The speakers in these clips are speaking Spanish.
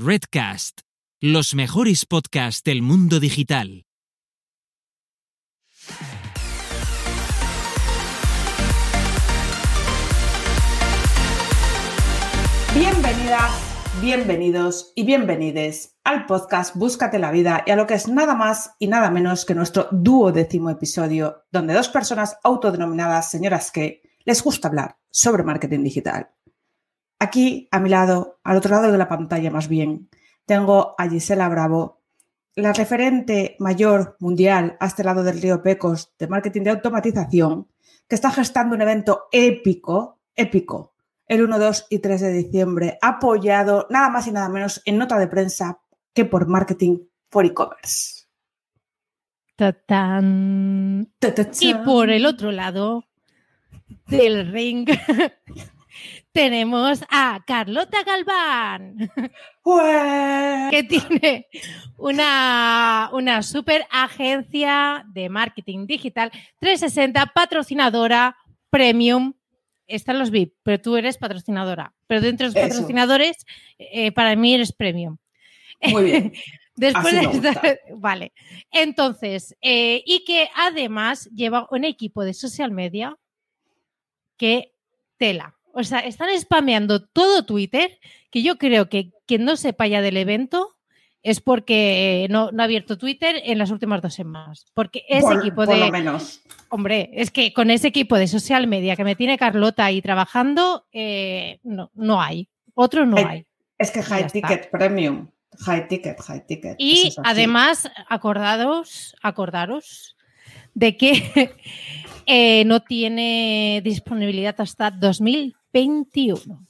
Redcast, los mejores podcasts del mundo digital. Bienvenidas, bienvenidos y bienvenides al podcast Búscate la vida y a lo que es nada más y nada menos que nuestro duodécimo episodio, donde dos personas autodenominadas señoras que les gusta hablar sobre marketing digital. Aquí, a mi lado, al otro lado de la pantalla más bien, tengo a Gisela Bravo, la referente mayor mundial a este lado del río Pecos de marketing de automatización, que está gestando un evento épico, épico, el 1, 2 y 3 de diciembre, apoyado nada más y nada menos en nota de prensa que por Marketing for E-Commerce. Y por el otro lado del ring tenemos a Carlota Galván, que tiene una, una super agencia de marketing digital 360, patrocinadora premium. Están los VIP, pero tú eres patrocinadora. Pero dentro de los Eso. patrocinadores, eh, para mí eres premium. Muy bien. Después de Vale. Entonces, eh, y que además lleva un equipo de social media que tela. O sea, están spameando todo Twitter, que yo creo que quien no sepa ya del evento es porque no, no ha abierto Twitter en las últimas dos semanas. Porque ese por, equipo por de... lo menos. Hombre, es que con ese equipo de social media que me tiene Carlota ahí trabajando, eh, no, no hay. Otro no Hay- hay. Es que high está. ticket premium. High ticket, high ticket. Y es además, acordaros, acordaros de que eh, no tiene disponibilidad hasta 2021.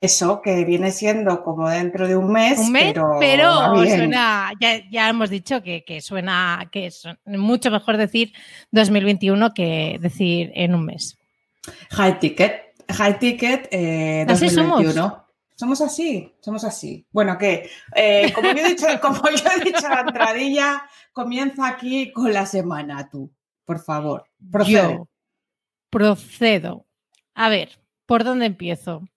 Eso que viene siendo como dentro de un mes, Un mes, pero, pero, suena, ya, ya hemos dicho que, que suena, que es mucho mejor decir 2021 que decir en un mes. High ticket, high ticket eh, Así 2021. Somos así, somos así. Bueno, que eh, como, yo he dicho, como yo he dicho la entradilla, comienza aquí con la semana tú, por favor. Procede. Yo procedo. A ver, ¿por dónde empiezo?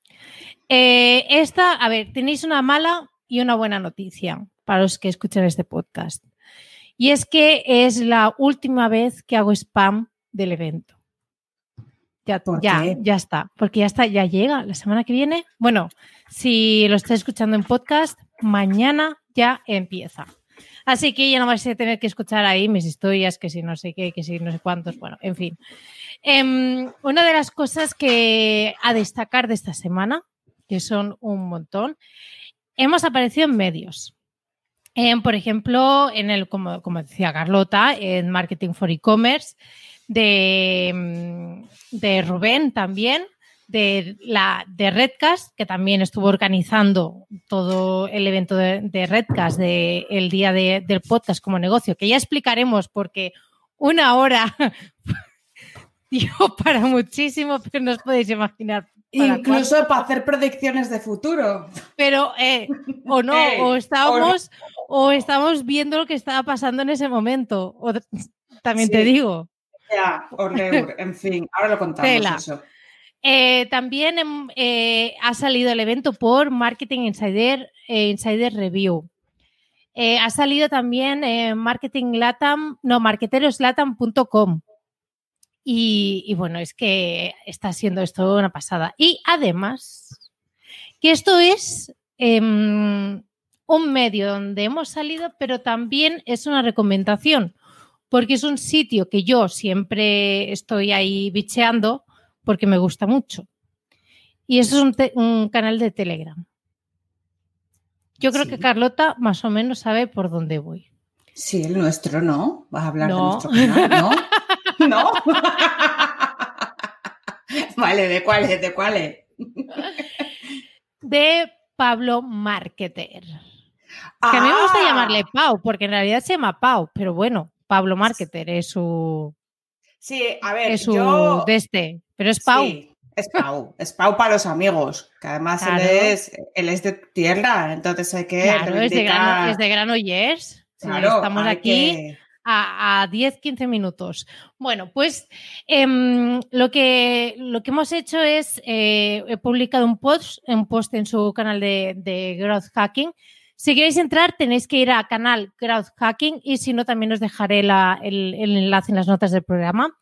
Eh, esta, a ver, tenéis una mala y una buena noticia para los que escuchan este podcast. Y es que es la última vez que hago spam del evento. Ya, ¿Por ya, ya está, porque ya está, ya llega la semana que viene. Bueno, si lo estáis escuchando en podcast, mañana ya empieza. Así que ya no vais a tener que escuchar ahí mis historias, que si no sé qué, que si no sé cuántos, bueno, en fin. Em, una de las cosas que a destacar de esta semana, que son un montón, hemos aparecido en medios. Por ejemplo, en el, como, como decía Carlota, en Marketing for E-Commerce, de, mm, de Rubén también, de, la, de Redcast, que también estuvo organizando todo el evento de, de Redcast de, el día de- del podcast como negocio, que ya explicaremos porque una hora dio para muchísimo, pero no os podéis imaginar. Incluso para hacer predicciones de futuro. pero eh, o no, o estábamos, o estábamos viendo lo que estaba pasando en ese momento. O, también te digo. Ya, horreur, en fin, ahora lo contamos Tela. eso. Eh, también em, eh, ha salido el evento por Marketing Insider, eh, Insider Review. Eh, ha salido también Marketing Latam, no, marketeroslatam.com. Y, y bueno, es que está siendo esto una pasada. Y además, que esto es em, un medio donde hemos salido, pero también es una recomendación, porque es un sitio que yo siempre estoy ahí bicheando porque me gusta mucho. Y eso es un, canal de Telegram. Yo creo Sí. que Carlota más o menos sabe por dónde voy. Sí, el nuestro, ¿no? ¿Vas a hablar de nuestro canal? ¿No? ¿No? vale, ¿de cuál es? ¿De cuál es? De Pablo Marketer. Que a mí me gusta Ah, llamarle Pau, porque en realidad se llama Pau, pero bueno, Pablo Marketer es su, Sí, a ver, es su yo... de este, pero es Pau. Sí, es Pau. Es Pau para los amigos. Que además Claro. él, es, él es de tierra, entonces hay que claro, es de grano, es de Claro, estamos aquí que- a, 10-15 minutos. Bueno, pues em, lo, que, lo que hemos hecho es, eh, he publicado un post, un post en su canal de, Growth Hacking. Si queréis entrar, tenéis que ir a canal Growth Hacking y si no, también os dejaré el, el, enlace en las notas del programa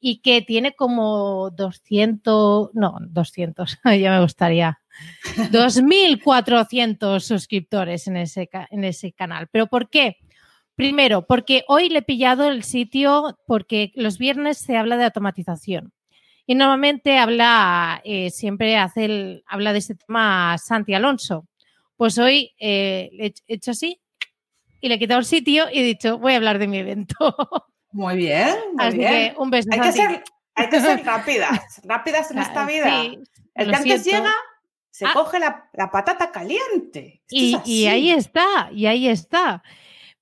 y que tiene como 200, no, 200, ya me gustaría, 2.400 suscriptores en ese, en ese canal. ¿Pero por qué? Primero, porque hoy le he pillado el sitio porque los viernes se habla de automatización. Y normalmente habla, eh, siempre hace el, habla de este tema Santi Alonso. Pues hoy eh, he hecho así y le he quitado el sitio y he dicho, voy a hablar de mi evento. Muy bien, muy así bien. Que un beso. Hay que, ser, hay que ser rápidas, rápidas en esta vida. el que antes llega se ah. coge la, patata caliente. Y, y, ahí está, y ahí está.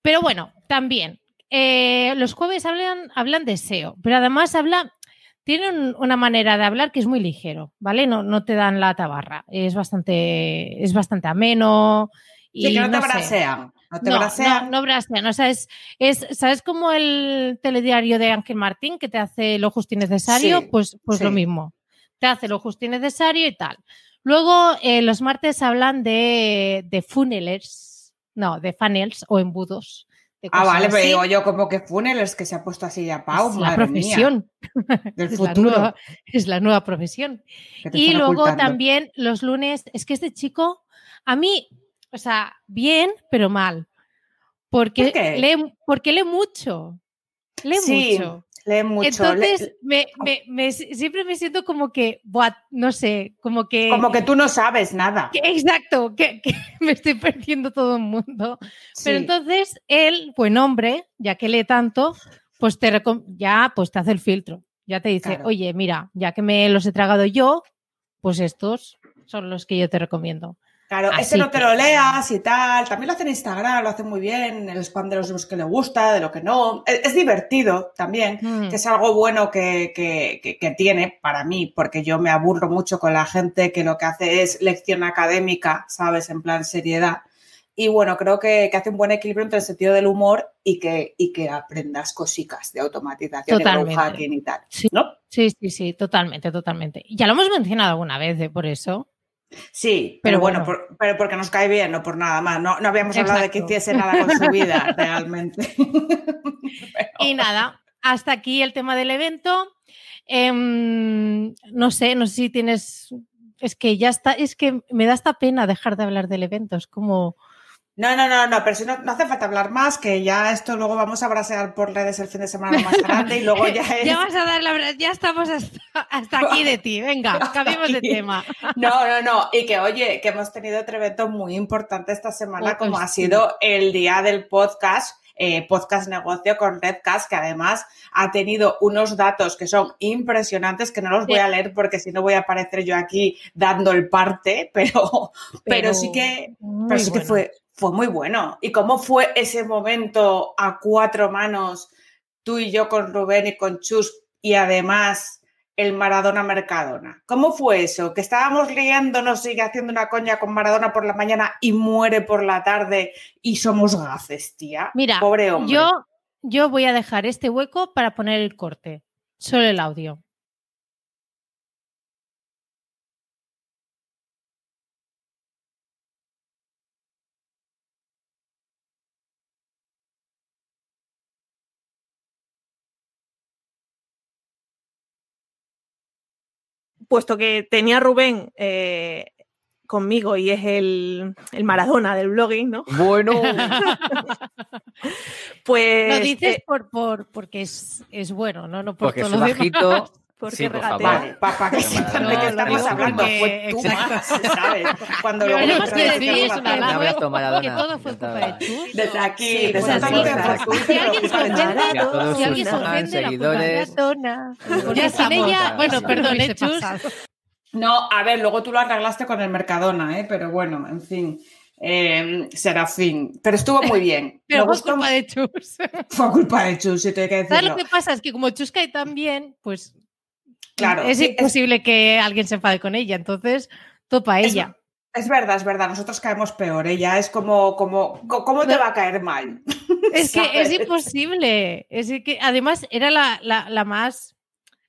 Pero bueno, también, eh, los jueves hablan, hablan de SEO, pero además habla, tienen una manera de hablar que es muy ligero, ¿vale? No, no te dan la tabarra, es bastante, es bastante ameno. Y sí, que no te. No te brasean. No, brasean. O sea, es, es, ¿sabes como el telediario de Ángel Martín que te hace lo justo y necesario? pues pues lo mismo. Te hace lo justo y necesario y tal. Luego, eh, los martes hablan de, de funnelers, no, de funnels o embudos. ah, vale, pero digo yo como que funnels que se ha puesto así ya Pau. Es la profesión. Del futuro. es la nueva profesión. Y luego también los lunes, es que este chico, a mí, o sea, bien, pero mal. Porque, lee, porque lee mucho. Lee mucho. Lee mucho. Entonces, me, siempre me siento como que, no sé, como que... Como que tú no sabes nada. exacto, que, me estoy perdiendo todo el mundo. Pero entonces, él, buen hombre, ya que lee tanto, pues te, ya pues te hace el filtro. Ya te dice, oye, mira, ya que me los he tragado yo, pues estos son los que yo te recomiendo. Claro, ese no te lo leas y tal. También lo hace en Instagram, lo hace muy bien, el spam de los libros que le gusta, de lo que no. Es, divertido también, mm. que es algo bueno que, que, tiene para mí, porque yo me aburro mucho con la gente que lo que hace es lección académica, ¿sabes? En plan seriedad. Y bueno, creo que, hace un buen equilibrio entre el sentido del humor y que, y que aprendas cositas de automatización totalmente. hacking y tal. Sí, ¿no? sí, sí, sí, totalmente, totalmente. Ya lo hemos mencionado alguna vez, ¿eh? por eso. Sí, pero, bueno, pero porque nos cae bien, no por nada más. No, no habíamos hablado de que hiciese nada con su vida, realmente. Y nada, hasta aquí el tema del evento. Em, no sé, no sé si tienes. Es que ya está, es que me da esta pena dejar de hablar del evento. Es como. No, no, no, no, pero si no, no hace falta hablar más, que ya esto luego vamos a brasear por redes el fin de semana más grande y luego ya es... ya vas a dar la ya estamos hasta, aquí de ti, venga, cambiemos de tema. No, no, no, y que oye, que hemos tenido otro evento muy importante esta semana, oh, como ha sido el día del podcast, eh, Podcast Negocio con Redcast, que además ha tenido unos datos que son impresionantes, que no los voy a leer porque si no voy a aparecer yo aquí dando el parte, pero, pero, sí que, pero sí que fue fue muy bueno. ¿Y cómo fue ese momento a cuatro manos, tú y yo con Rubén y con Chus, y además el Maradona Mercadona? ¿Cómo fue eso? Que estábamos liándonos y haciendo una coña con Maradona por la mañana y muere por la tarde y somos gafes, tía. Mira, Pobre hombre. Yo, yo voy a dejar este hueco para poner el corte, solo el audio. Puesto que tenía Rubén eh, conmigo y es el, Maradona del blogging, ¿no? Bueno. pues. Lo dices eh, por, por, porque es, es, bueno, ¿no? no por porque todo es bajito. Porque sí, por Vale, para que sepan de qué estamos hablando. Fue tú más, ¿sabes? Cuando lo tenemos que decir es una lado, que todo fue culpa de tú. Desde aquí, desde aquí. Si alguien se ofende, si alguien se ofende, seguidores. Ya estamos. Bueno, perdón, Chus. No, a ver, luego tú lo arreglaste con el Mercadona, ¿eh? Pero bueno, en fin. Eh, Serafín. Pero estuvo muy bien. Pero fue culpa de Chus. Fue culpa de Chus, si te hay que decirlo. ¿Sabes lo que pasa? Es que como Chus cae tan bien, pues Claro. Es imposible que alguien se enfade con ella, entonces topa ella. Es verdad, es verdad, nosotros caemos peor. Ella es como, como, ¿cómo te va a caer mal? Es que es imposible. Es que además era la, la, más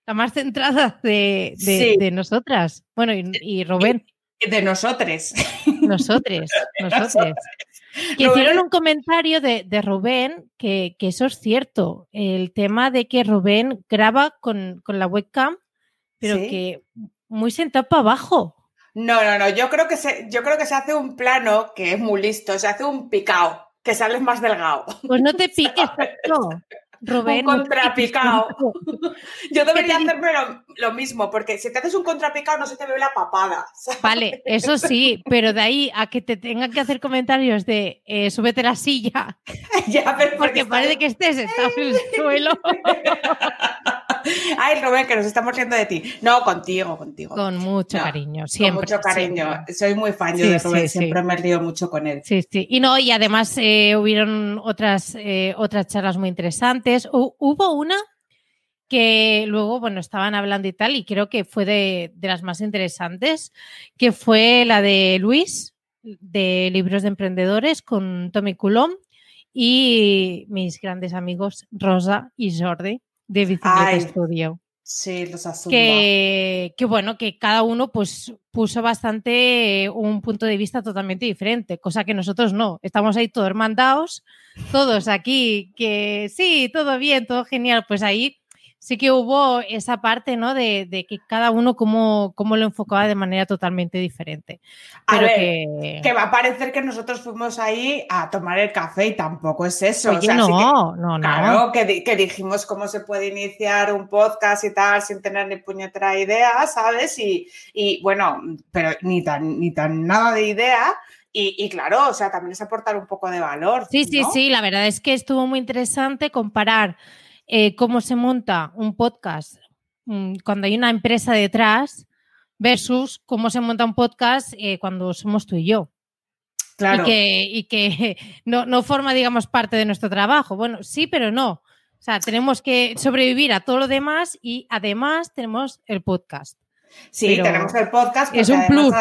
la más centrada de, de, nosotras. Bueno, y, y Rubén. De nosotros. Nosotros, nosotros. Que hicieron un comentario de, de Rubén que, que, eso es cierto. El tema de que Rubén graba con, con la webcam, pero que muy sentado para abajo. No, no, no. Yo creo que se, yo creo que se hace un plano que es muy listo, se hace un picao, que sales más delgado. Pues no te piques, no. Rubén. Un contrapicado. Yo debería hacerme lo, mismo, porque si te haces un contrapicado no se te ve la papada. Vale, eso sí, pero de ahí a que te tengan que hacer comentarios de eh, súbete la silla. ya, pero porque, parece que estés en el suelo. Ay, Rubén, que nos estamos riendo de ti. No, contigo, contigo. Con mucho cariño, siempre. Con mucho cariño. Soy muy fan de Rubén, siempre me río mucho con él. Sí, sí. Y no, y además eh, hubieron otras, eh, otras charlas muy interesantes. hubo una que luego, bueno, estaban hablando y tal, y creo que fue de, de las más interesantes, que fue la de Luis, de Libros de Emprendedores, con Tommy Coulomb y mis grandes amigos Rosa y Jordi de Vicente Studio. Sí, los que, que bueno, que cada uno pues puso bastante un punto de vista totalmente diferente, cosa que nosotros no. Estamos ahí todos mandados, todos aquí, que sí, todo bien, todo genial. Pues ahí sí que hubo esa parte, ¿no? De, que cada uno cómo, cómo, lo enfocaba de manera totalmente diferente. Pero que... va a parecer que nosotros fuimos ahí a tomar el café y tampoco es eso. Oye, no, no, no. Claro, que, que, dijimos cómo se puede iniciar un podcast y tal sin tener ni puñetera idea, ¿sabes? Y, y bueno, pero ni tan, ni tan nada de idea. Y, y, claro, o sea, también es aportar un poco de valor. Sí, sí, sí, la verdad es que estuvo muy interesante comparar eh, cómo se monta un podcast mm, cuando hay una empresa detrás versus cómo se monta un podcast eh, cuando somos tú y yo. Claro. Y que, no, no, forma, digamos, parte de nuestro trabajo. Bueno, sí, pero no. O sea, tenemos que sobrevivir a todo lo demás y además tenemos el podcast. Sí, tenemos el podcast. Es un plus.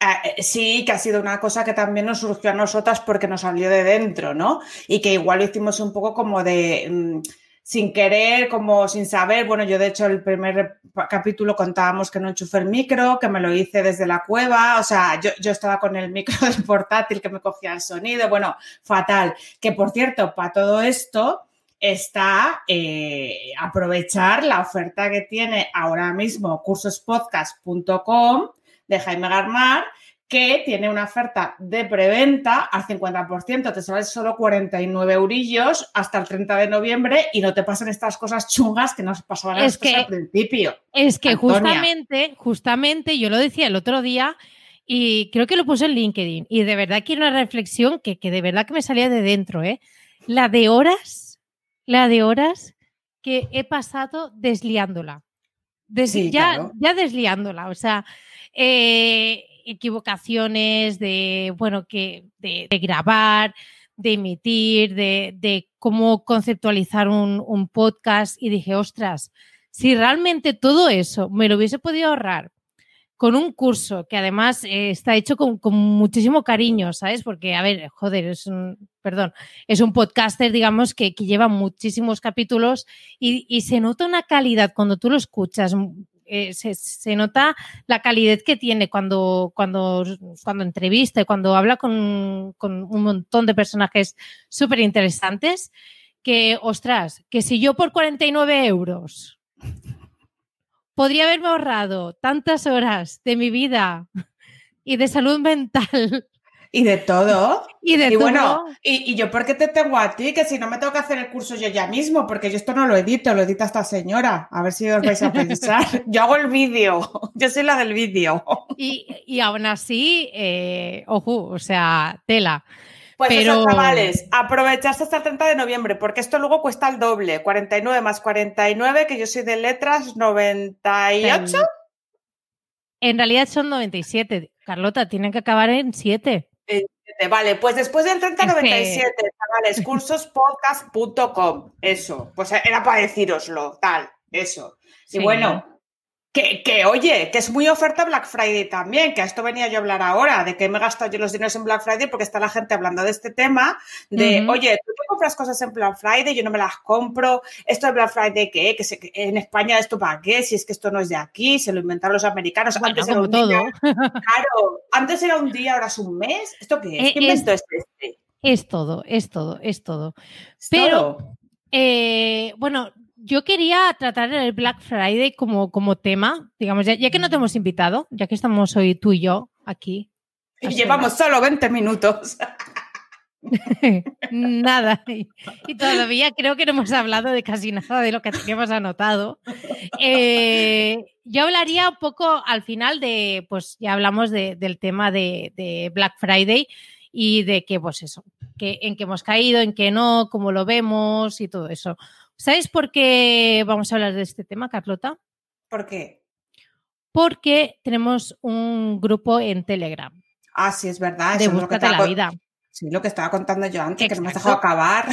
Eh, sí, que ha sido una cosa que también nos surgió a nosotras porque nos salió de dentro, ¿no? Y que igual lo hicimos un poco como de... Mm, sin querer, como sin saber. Bueno, yo de hecho el primer capítulo contábamos que no enchufé el micro, que me lo hice desde la cueva, o sea, yo, yo estaba con el micro del portátil que me cogía el sonido, bueno, fatal. Que por cierto, para todo esto está eh, aprovechar la oferta que tiene ahora mismo cursospodcast.com de Jaime Garmar, que tiene una oferta de preventa al 50%, te sale solo 49 eurillos hasta el 30 de noviembre y no te pasan estas cosas chungas que nos pasaban al principio. Es que justamente, justamente, yo lo decía el otro día y creo que lo puse en LinkedIn y de verdad que una reflexión que, de verdad que me salía de dentro, ¿eh? La de horas, la de horas que he pasado desliándola. ya, ya desliándola, o sea... Eh, equivocaciones de, bueno, que de, grabar, de emitir, de, cómo conceptualizar un, podcast y dije, ostras, si realmente todo eso me lo hubiese podido ahorrar con un curso que además eh, está hecho con, muchísimo cariño, ¿sabes? Porque, a ver, joder, es un, perdón, es un podcaster, digamos, que, lleva muchísimos capítulos y, y, se nota una calidad cuando tú lo escuchas eh, se, nota la calidad que tiene cuando, cuando, cuando entrevista cuando habla con, un montón de personajes súper interesantes, que, ostras, que si yo por 49 euros podría haberme ahorrado tantas horas de mi vida y de salud mental y de todo. Y de bueno, y, yo, ¿por qué te tengo a ti? Que si no me tengo que hacer el curso yo ya mismo, porque yo esto no lo edito, lo edita esta señora. A ver si os vais a pensar. yo hago el vídeo, yo soy la del vídeo. Y, y aún así, eh, ojo, o sea, tela. Pues Pero... chavales, aprovechaste hasta el 30 de noviembre, porque esto luego cuesta el doble, 49 más 49, que yo soy de letras, 98. En realidad son 97. Carlota, tienen que acabar en 7. Vale, pues después del 3097, chavales, cursospodcast.com. Eso, pues era para deciroslo, tal, eso. Y bueno, Que, que, oye, que es muy oferta Black Friday también, que a esto venía yo a hablar ahora, de que me he gastado yo los dineros en Black Friday porque está la gente hablando de este tema, de, uh -huh. oye, tú te compras cosas en Black Friday, yo no me las compro, esto de Black Friday, ¿qué? Que, se, en España esto para qué, si es que esto no es de aquí, se lo inventaron los americanos, bueno, antes era un todo. día, claro, antes era un día, ahora es un mes, ¿esto qué es? Eh, ¿Qué invento es, este? Es todo, es todo, es todo. ¿Es Pero, todo? Eh, bueno, yo quería tratar el Black Friday como, como tema, digamos, ya, ya, que no te hemos invitado, ya que estamos hoy tú y yo aquí. Y llevamos solo 20 minutos. nada. Y, y, todavía creo que no hemos hablado de casi nada de lo que teníamos anotado. Eh, yo hablaría un poco al final de, pues ya hablamos de, del tema de, de, Black Friday y de que, pues eso, que, en qué hemos caído, en qué no, cómo lo vemos y todo eso. ¿Sabes por qué vamos a hablar de este tema, Carlota? ¿Por qué? Porque tenemos un grupo en Telegram. Ah, sí, es verdad. De Búscate la vida. Sí, lo que estaba contando yo antes, Exacto. que no me has dejado acabar.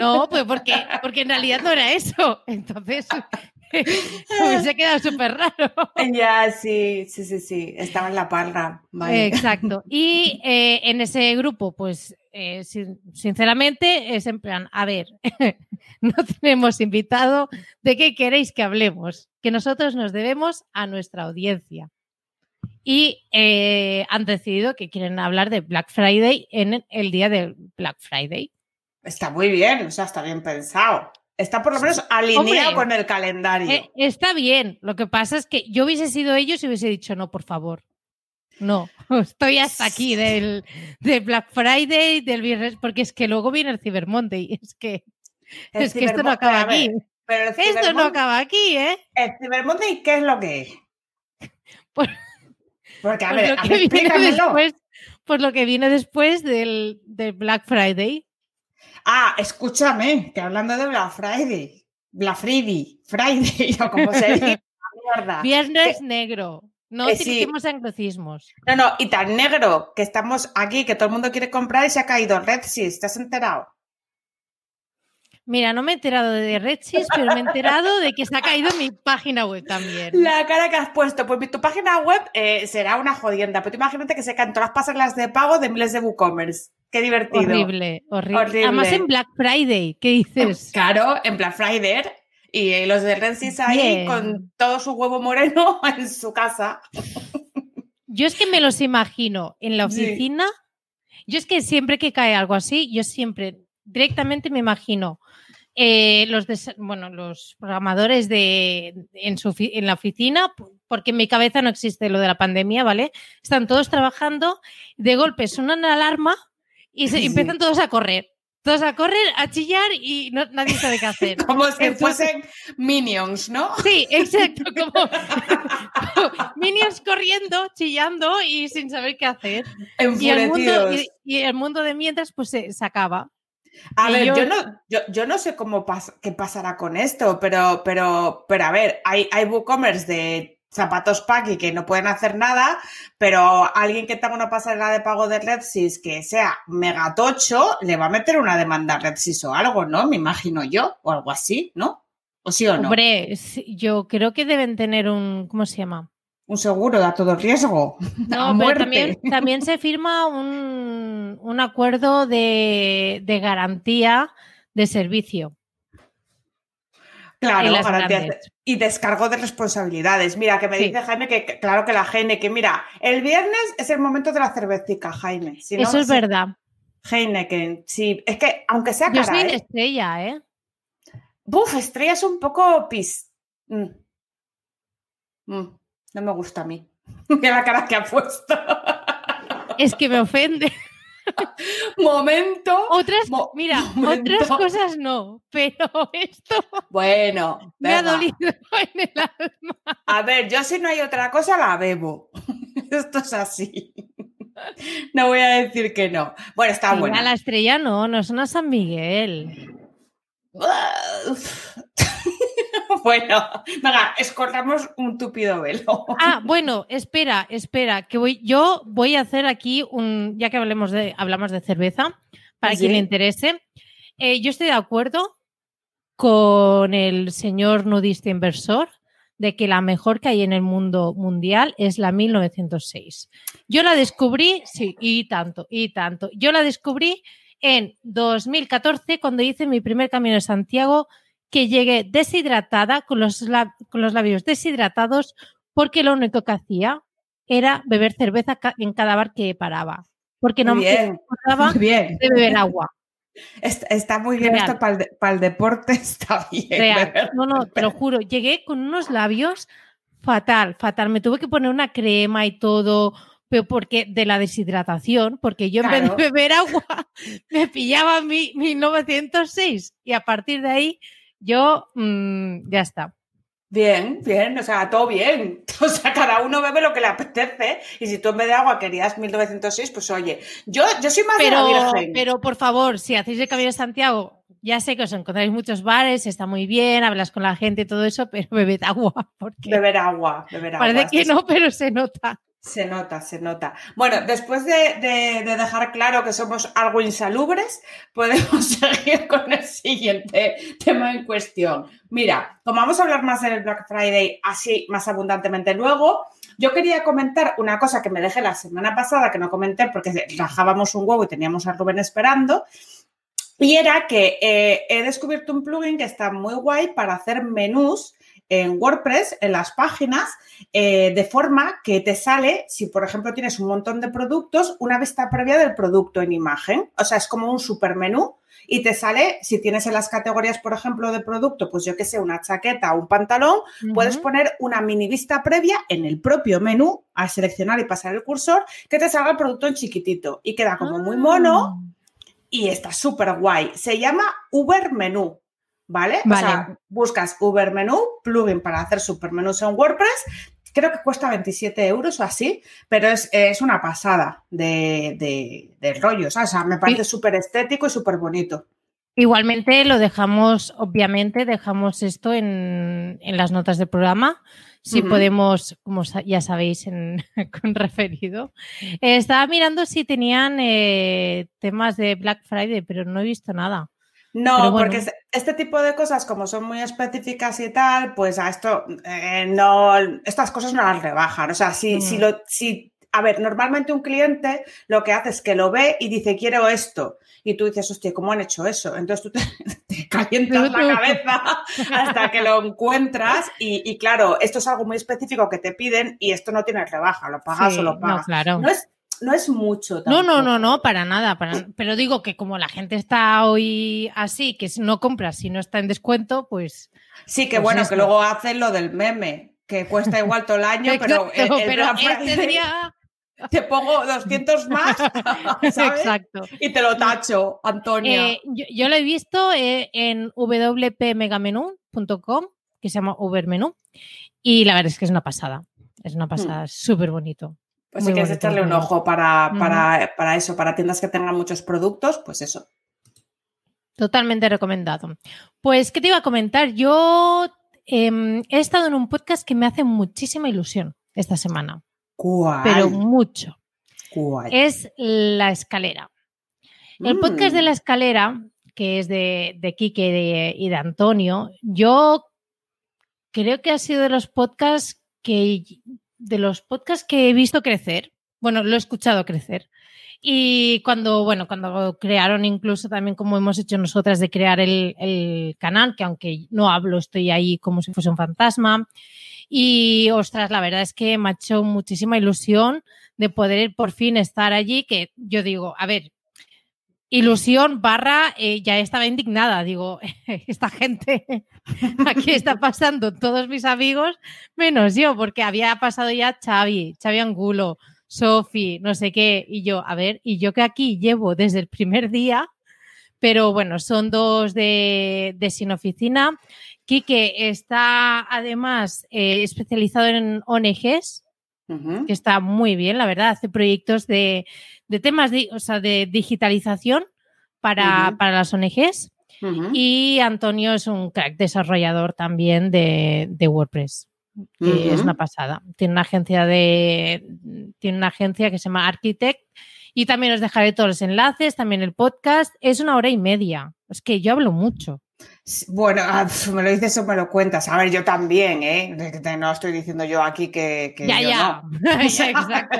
No, pues porque, porque en realidad no era eso. Entonces, hubiese quedado súper raro. Ya, sí, sí, sí, sí. Estaba en la parra. Vale. Exacto. Y eh, en ese grupo, pues, eh, sin, sinceramente, es en plan, a ver, no tenemos invitado, ¿de qué queréis que hablemos? Que nosotros nos debemos a nuestra audiencia. Y eh, han decidido que quieren hablar de Black Friday en el día de Black Friday. Está muy bien, o sea, está bien pensado. Está por lo menos alineado Hombre, con el calendario. Eh, está bien. Lo que pasa es que yo hubiese sido ellos y hubiese dicho, no, por favor. No, estoy hasta aquí del, del Black Friday, del viernes, porque es que luego viene el Cyber Monday. Es que, el es que esto no acaba aquí. Pero esto no acaba aquí, ¿eh? ¿El Cyber Monday qué es lo que es? Por, porque, a pues ver, lo a que viene después, pues lo que viene después del, del Black Friday. Ah, escúchame, que hablando de Black Friday, Black Friday, Friday, o como se dice, mierda. Viernes que, negro. No que utilicemos sí. anglicismos. No, no, y tan negro que estamos aquí, que todo el mundo quiere comprar y se ha caído RedSys, ¿te has enterado? Mira, no me he enterado de RedSys, pero me he enterado de que se ha caído mi página web también. La cara que has puesto, pues tu página web eh, será una jodienda, pero tú imagínate que se caen todas las pasarelas de pago de miles de WooCommerce. Qué divertido. Horrible, horrible, horrible. Además en Black Friday, ¿qué dices? Claro, en Black Friday. Y los de RedSys ahí Bien. con todo su huevo moreno en su casa. Yo es que me los imagino en la oficina. Sí. Yo es que siempre que cae algo así, yo siempre directamente me imagino eh, los, bueno, los programadores de, en, su, en la oficina, porque en mi cabeza no existe lo de la pandemia, ¿vale? Están todos trabajando, de golpe suena una alarma y se, sí. empiezan todos a correr. Todos a correr, a chillar y no, nadie sabe qué hacer. Como si Entonces, fuesen minions, ¿no? Sí, exacto. Como, minions corriendo, chillando y sin saber qué hacer. Y el, mundo, y, y el mundo de mientras pues se, se acaba. A y ver, yo... yo, no, yo, yo, no sé cómo pas qué pasará con esto, pero, pero, pero a ver, hay, hay WooCommerce de zapatos Paki que no pueden hacer nada, pero alguien que tenga una pasarela de pago de RedSys que sea megatocho, le va a meter una demanda a RedSys o algo, ¿no? Me imagino yo, o algo así, ¿no? ¿O sí o no? Hombre, yo creo que deben tener un, ¿cómo se llama? Un seguro de a todo riesgo. No, pero también, también, se firma un, un acuerdo de, de, garantía de servicio. Claro, garantía y descargo de responsabilidades. Mira, que me sí. dice Jaime que, claro que la Heine, que mira, el viernes es el momento de la cervecita, Jaime. Si no, Eso es sí, verdad. Heineken, sí. Es que, aunque sea cara, Yo soy ¿eh? estrella, ¿eh? Buf, estrella es un poco pis. Mm. Mm. No me gusta a mí. Mira la cara que ha puesto. Es que me ofende. Momento. Otras, mo mira, momento. otras cosas no, pero esto bueno, me ha dolido en el alma. A ver, yo si no hay otra cosa la bebo. Esto es así. No voy a decir que no. Bueno, está bueno. la estrella no, no es una San Miguel. bueno, venga, escorramos un tupido velo. Ah, bueno, espera, espera, que voy, yo voy a hacer aquí un, ya que hablemos de, hablamos de cerveza, para ¿Sí? quien le interese. Eh, yo estoy de acuerdo con el señor nudista inversor de que la mejor que hay en el mundo mundial es la 1906. Yo la descubrí, sí, y tanto, y tanto. Yo la descubrí en 2014 cuando hice mi primer camino de Santiago, que llegué deshidratada, con los, con los labios deshidratados, porque lo único que hacía era beber cerveza en cada bar que paraba. Porque no me acordaba de beber agua. Está, muy bien esto para el, deporte, está bien. No, no, te lo juro. Llegué con unos labios fatal, fatal. Me tuve que poner una crema y todo, pero porque de la deshidratación, porque yo en vez de beber agua me pillaba mi, mi 906 y a partir de ahí yo mm, ya está. Bien, bien, o sea, todo bien. O sea, cada uno bebe lo que le apetece. Y si tú en vez de agua querías 1906, pues oye, yo, yo soy más pero, de la Virgen. Pero por favor, si hacéis el Camino de Santiago, ya sé que os encontráis muchos bares, está muy bien, hablas con la gente y todo eso, pero bebed agua. Porque beber agua, beber agua. Parece que no, pero se nota. Se nota, se nota. Bueno, después de, dejar claro que somos algo insalubres, podemos seguir con el siguiente tema en cuestión. Mira, como vamos a hablar más del Black Friday así más abundantemente luego, yo quería comentar una cosa que me dejé la semana pasada, que no comenté porque rajábamos un huevo y teníamos a Rubén esperando, y era que eh, he descubierto un plugin que está muy guay para hacer menús en WordPress, en las páginas, eh, de forma que te sale, si por ejemplo tienes un montón de productos, una vista previa del producto en imagen. O sea, es como un supermenú y te sale, si tienes en las categorías, por ejemplo, de producto, pues yo que sé, una chaqueta o un pantalón, puedes poner una mini vista previa en el propio menú, a seleccionar y pasar el cursor, que te salga el producto en chiquitito y queda como muy mono ah. y está súper guay. Se llama Uber Menú. ¿Vale? O sea, buscas Uber Menú, plugin para hacer supermenús en WordPress. Creo que cuesta 27 euros o así, pero es, una pasada de, de, rollo. O sea, me parece súper estético y súper bonito. Igualmente lo dejamos, obviamente, dejamos esto en, las notas del programa. Si podemos, como ya sabéis, en, con referido. estaba mirando si tenían eh, temas de Black Friday, pero no he visto nada. No, porque este tipo de cosas, como son muy específicas y tal, pues a esto eh, no, estas cosas no las rebajan. O sea, si, si mm. lo, si, a ver, normalmente un cliente lo que hace es que lo ve y dice, quiero esto. Y tú dices, hostia, ¿cómo han hecho eso? Entonces tú te, calientas la cabeza hasta que lo encuentras. Y, claro, esto es algo muy específico que te piden y esto no tiene rebaja, lo pagas o lo pagas. No, claro. no es no es mucho. No, no, no, no, para nada. pero digo que como la gente está hoy así, que no compras si no está en descuento, pues. Sí, que pues bueno, que luego hacen lo del meme, que cuesta igual todo el año, pero. pero este Te pongo 200 más, Exacto. Y te lo tacho, Antonio. Eh, yo, lo he visto eh, en wpmegamenú.com, que se llama Ubermenú, y la verdad es que es una pasada. Es una pasada, mm. súper bonito. Pues si quieres echarle un ojo para, para, eso, para tiendas que tengan muchos productos, pues eso. Totalmente recomendado. Pues, ¿qué te iba a comentar? Yo em, he estado en un podcast que me hace muchísima ilusión esta semana. ¿Cuál? Pero mucho. ¿Cuál? Es La Escalera. El podcast de mm. La Escalera, que es de, de Quique y de Antonio, yo creo que ha sido de los podcasts que de los podcasts que he visto crecer, bueno, lo he escuchado crecer. Y cuando, bueno, cuando crearon incluso también como hemos hecho nosotras de crear el, canal, que aunque no hablo, estoy ahí como si fuese un fantasma. Y ostras, la verdad es que me ha hecho muchísima ilusión de poder por fin estar allí, que yo digo, a ver, ilusión barra, eh, ya estaba indignada, digo, esta gente, aquí está pasando todos mis amigos, menos yo, porque había pasado ya Xavi, Xavi Angulo, Sofi, no sé qué, y yo, a ver, y yo que aquí llevo desde el primer día, pero bueno, son dos de, de Sin Oficina. Quique está además eh, especializado en ONGs, que está muy bien, la verdad, hace proyectos de, temas de, o sea, de digitalización para, las ONGs. Y Antonio es un crack desarrollador también de, WordPress, que es una pasada. Tiene una agencia de tiene una agencia que se llama Architect y también os dejaré todos los enlaces, también el podcast. Es una hora y media. Es que yo hablo mucho. Bueno, ah, me lo dices o me lo cuentas. A ver, yo también, ¿eh? No estoy diciendo yo aquí que. ya, ya. Exacto.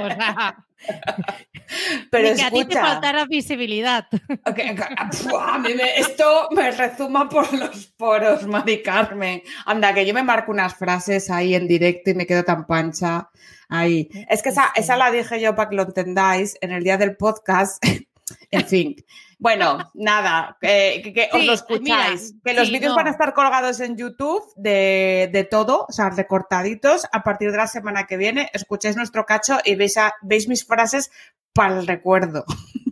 Pero que a ti te faltara visibilidad. a mí esto me rezuma por los poros, Mari Carmen. Anda, que yo me marco unas frases ahí en directo y me quedo tan pancha ahí. Es que esa, esa la dije yo para que lo entendáis en el día del podcast. en fin. Bueno, nada, que, os lo escucháis. que los vídeos van a estar colgados en YouTube de, todo, o sea, recortaditos. A partir de la semana que viene, escucháis nuestro cacho y veis, veis mis frases para el recuerdo.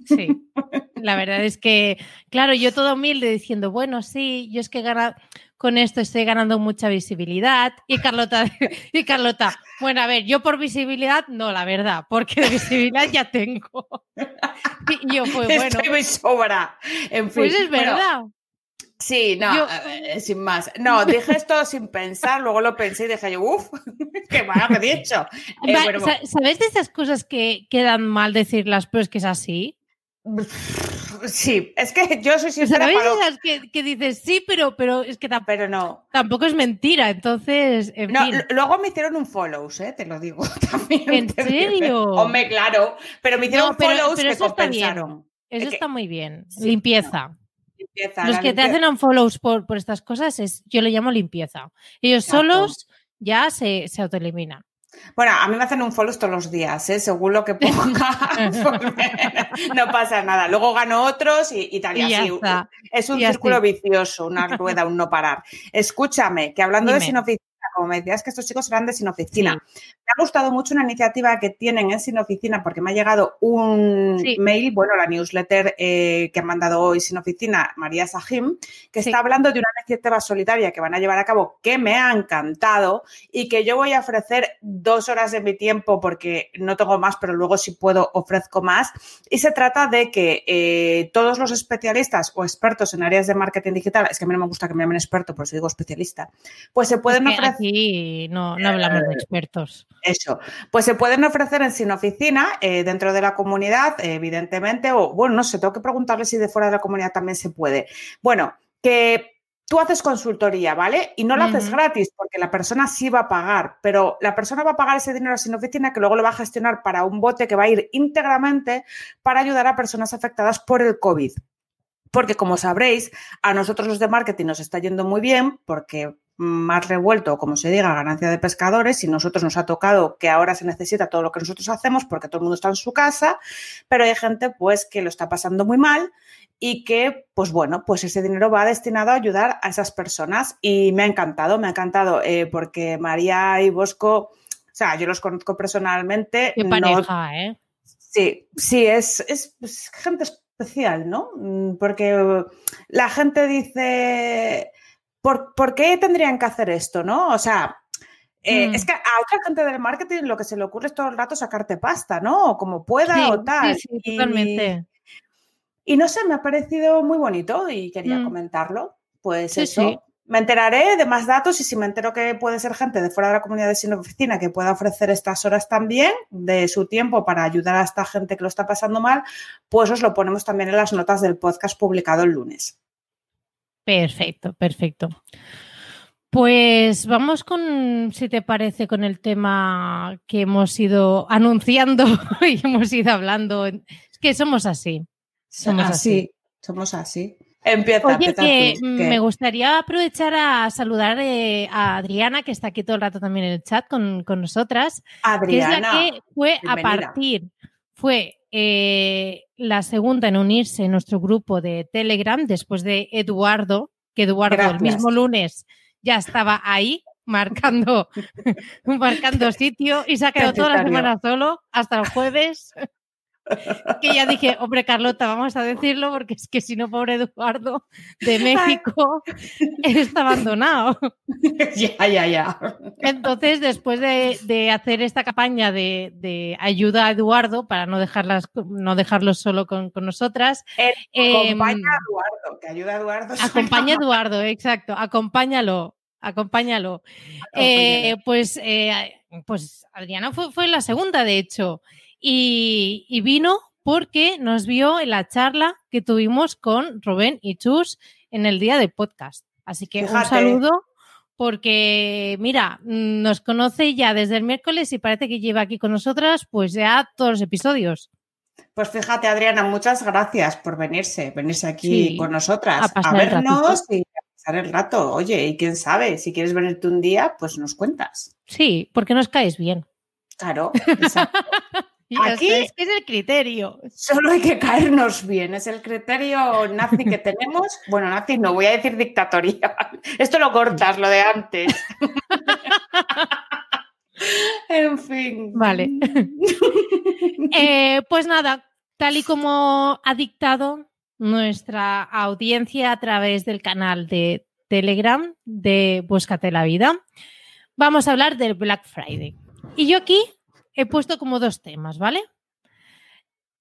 Sí, la verdad es que, claro, yo todo humilde diciendo, bueno, sí, yo es que gana, con esto estoy ganando mucha visibilidad. Y Carlota, y Carlota, bueno, a ver, yo por visibilidad, no, la verdad, porque de visibilidad ya tengo. Y yo, pues bueno. Estoy muy sobra. En fin, pues es verdad. Sí, no, sin más. No, dije esto sin pensar, luego lo pensé y dije yo, uff, qué mal que he dicho. Eh, ¿Sabes de esas cosas que quedan mal decirlas, pero es que es así? Sí, es que yo soy sincera. ¿Sabes esas que, dices sí, pero, pero es que pero no. tampoco es mentira, entonces. En no, luego me hicieron un follows, ¿eh? te lo digo también. ¿En serio? Hombre, claro, pero me hicieron follows que compensaron. Eso está muy bien. Limpieza. Los que te hacen unfollows por, por estas cosas es, yo le llamo limpieza. Ellos solos ya se, se autoeliminan. Bueno, a mí me hacen un follow todos los días, ¿eh? según lo que ponga, no pasa nada. Luego gano otros y, tal y, así. Es un círculo vicioso, una rueda, un no parar. Escúchame, que hablando de Sinofic como me decías que estos chicos eran de Sin Oficina. Me ha gustado mucho una iniciativa que tienen en Sin Oficina porque me ha llegado un mail, bueno, la newsletter eh, que ha mandado hoy Sin Oficina, María Sahim, que está hablando de una iniciativa solidaria que van a llevar a cabo que me ha encantado y que yo voy a ofrecer dos horas de mi tiempo porque no tengo más, pero luego si puedo ofrezco más. Y se trata de que eh, todos los especialistas o expertos en áreas de marketing digital, es que a mí no me gusta que me llamen experto, por eso digo especialista, pues se pueden ofrecer y no, no hablamos de expertos. Eso. Pues se pueden ofrecer en Sin Oficina, eh, dentro de la comunidad, evidentemente, o bueno, no sé, tengo que preguntarle si de fuera de la comunidad también se puede. Bueno, que tú haces consultoría, ¿vale? Y no lo haces gratis porque la persona sí va a pagar, pero la persona va a pagar ese dinero sin oficina que luego lo va a gestionar para un bote que va a ir íntegramente para ayudar a personas afectadas por el COVID. Porque como sabréis, a nosotros los de marketing nos está yendo muy bien porque más revuelto, como se diga, ganancia de pescadores y nosotros nos ha tocado que ahora se necesita todo lo que nosotros hacemos porque todo el mundo está en su casa, pero hay gente pues que lo está pasando muy mal y que, pues bueno, pues ese dinero va destinado a ayudar a esas personas y me ha encantado, me ha encantado eh, porque María y Bosco, o sea, yo los conozco personalmente. Qué pareja, ¿eh? Sí, sí, es, es gente especial, ¿no? Mm, porque la gente dice ¿por, qué tendrían que hacer esto, no? O sea, eh, mm. es que a otra gente del marketing lo que se le ocurre es todo el rato sacarte pasta, ¿no? O como pueda o tal. Sí, sí, totalmente. Y, no sé, me ha parecido muy bonito y quería mm. comentarlo. Pues eso. Me enteraré de más datos y si me entero que puede ser gente de fuera de la comunidad de Sin Oficina que pueda ofrecer estas horas también de su tiempo para ayudar a esta gente que lo está pasando mal, pues os lo ponemos también en las notas del podcast publicado el lunes. Perfecto, perfecto. Pues vamos con, si te parece, con el tema que hemos ido anunciando y hemos ido hablando. Es que somos así. Somos así. Somos así. Empieza, Oye, que me gustaría aprovechar a saludar eh, a Adriana, que está aquí todo el rato también en el chat con, nosotras. Adriana. Que es la que fue a partir, fue eh, la segunda en unirse en nuestro grupo de Telegram después de Eduardo, que Eduardo el mismo lunes ya estaba ahí marcando, marcando sitio y se ha quedado toda la semana solo hasta el jueves que ya dije, hombre Carlota, vamos a decirlo porque es que si no, pobre Eduardo de México está abandonado. Ya, ya, ya. Entonces, después de, hacer esta campaña de, ayuda a Eduardo para no, dejarlas, no dejarlo solo con, nosotras. Em, acompaña a Eduardo, que ayuda a Eduardo. Acompaña a Eduardo, exacto, acompáñalo, acompáñalo. Eh, pues, eh, pues Adriana fue, fue la segunda, de hecho y, vino porque nos vio en la charla que tuvimos con Rubén y Chus en el día del podcast. Así que un saludo porque, mira, nos conoce ya desde el miércoles y parece que lleva aquí con nosotras pues ya todos los episodios. Pues fíjate, Adriana, muchas gracias por venirse, venirse aquí Sí, con nosotras, a, vernos y a pasar el rato. Oye, y quién sabe, si quieres venirte un día, pues nos cuentas. Sí, porque nos caes bien. Claro, exacto. Aquí- es que es el criterio. Solo hay que caernos bien, es el criterio nazi que tenemos. Bueno, nazi no, voy a decir dictatorial. Esto lo cortas, lo de antes. en fin. Vale. Eh, pues nada, tal y como ha dictado nuestra audiencia a través del canal de Telegram de Búscate la Vida, vamos a hablar del Black Friday. Y yo aquí he puesto como dos temas, ¿vale?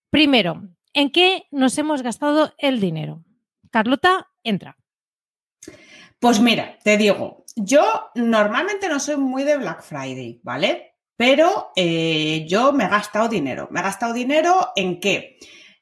Primero, ¿en qué nos hemos gastado el dinero? Carlota, entra. Pues mira, te digo, yo normalmente no soy muy de Black Friday, ¿vale? Pero eh, yo me he gastado dinero. Me he gastado dinero en qué?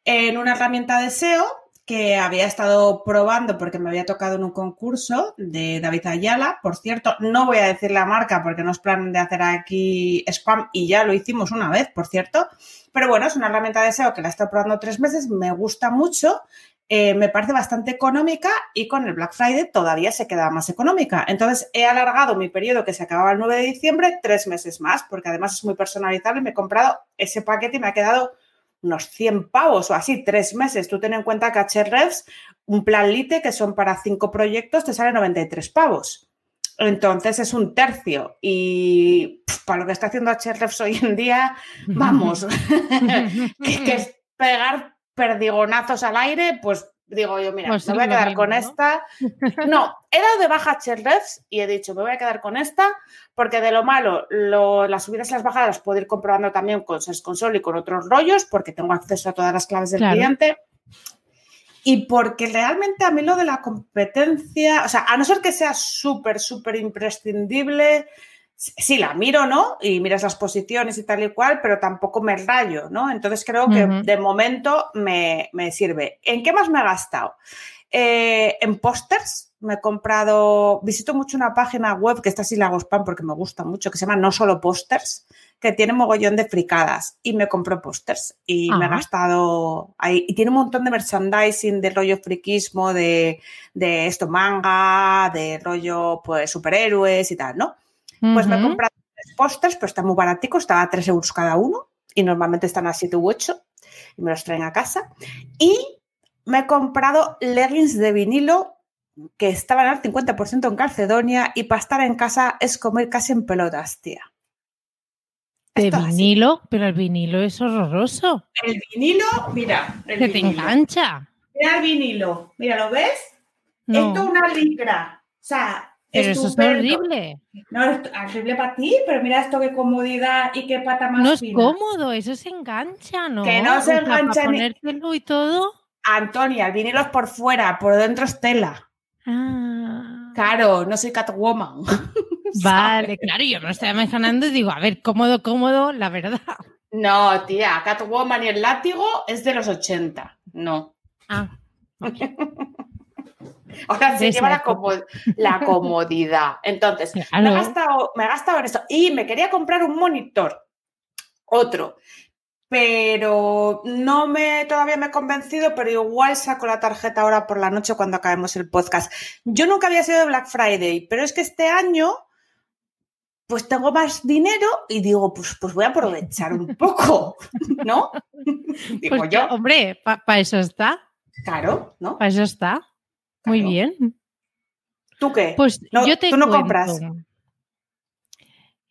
En una herramienta de SEO que había estado probando porque me había tocado en un concurso de David Ayala. Por cierto, no voy a decir la marca porque no es plan de hacer aquí spam y ya lo hicimos una vez, por cierto. Pero bueno, es una herramienta de SEO que la he estado probando tres meses, me gusta mucho eh, me parece bastante económica y con el Black Friday todavía se queda más económica. Entonces he alargado mi periodo que se acababa el 9 de diciembre tres meses más, porque además es muy personalizable. Me he comprado ese paquete y me ha quedado unos 100 pavos o así, tres meses. Tú ten en cuenta que HREFs, un plan Lite que son para cinco proyectos, te sale 93 pavos. Entonces es un tercio y pff, para lo que está haciendo HREFs hoy en día, vamos, que, que es pegar perdigonazos al aire, pues digo yo, mira, Pues me voy a quedar mismo, con ¿no? esta. No, he dado de baja Cherrefs y he dicho, me voy a quedar con esta, porque de lo malo, lo- las subidas y las bajadas las puedo ir comprobando también con Search Console y con otros rollos, porque tengo acceso a todas las claves del Claro. cliente. Y porque realmente a mí lo de la competencia, o sea, a no ser que sea súper, súper imprescindible, sí la miro, ¿no? Y miras las posiciones y tal y cual, pero tampoco me rayo, ¿no? Entonces creo que de momento me, me sirve. ¿En qué más me he gastado? Eh, en pósters me he comprado, visito mucho una página web que esta sí la hago spam porque me gusta mucho, que se llama No Solo Pósters, que tiene mogollón de fricadas y me compró pósters y me he gastado ahí. Y tiene un montón de merchandising de rollo friquismo, de, de esto manga, de rollo pues superhéroes y tal, ¿no? Pues me he comprado tres pósters, pero están muy baraticos, estaba a 3 euros cada uno y normalmente están a 7 u 8 y me los traen a casa. Y me he comprado leggings de vinilo que estaban al 50% en Calcedonia y para estar en casa es como ir casi en pelotas, tía. De así. vinilo, pero el vinilo es horroroso. El vinilo, mira, el Que te vinilo. engancha. Mira el vinilo, mira, ¿lo ves? No, Esto es una licra. O sea, pero eso es horrible. No, es horrible para ti, pero mira esto qué comodidad y qué pata más No es fina. cómodo, eso se engancha, ¿no? Que no se O sea, engancha para ni- ponértelo y todo. Antonia, el vinilo es por fuera, por dentro es tela. Ah, Claro, no soy Catwoman. vale, claro, yo me lo estaba imaginando y digo, a ver, cómodo, cómodo, la verdad. No, tía, Catwoman y el látigo es de los 80. No. Ah, Ahora se lleva la, como- la comodidad. Entonces, me, he gastado, me he gastado en esto. Y me quería comprar un monitor. Otro. Pero no me todavía me he convencido, pero igual saco la tarjeta ahora por la noche cuando acabemos el podcast. Yo nunca había sido de Black Friday, pero es que este año pues tengo más dinero y digo, pues, pues voy a aprovechar un poco, ¿no? Digo Pues, yo, hombre, para eso está, claro, ¿no? para eso está. Muy Claro. bien. ¿Tú qué? Pues No, yo te tú no cuento. compras.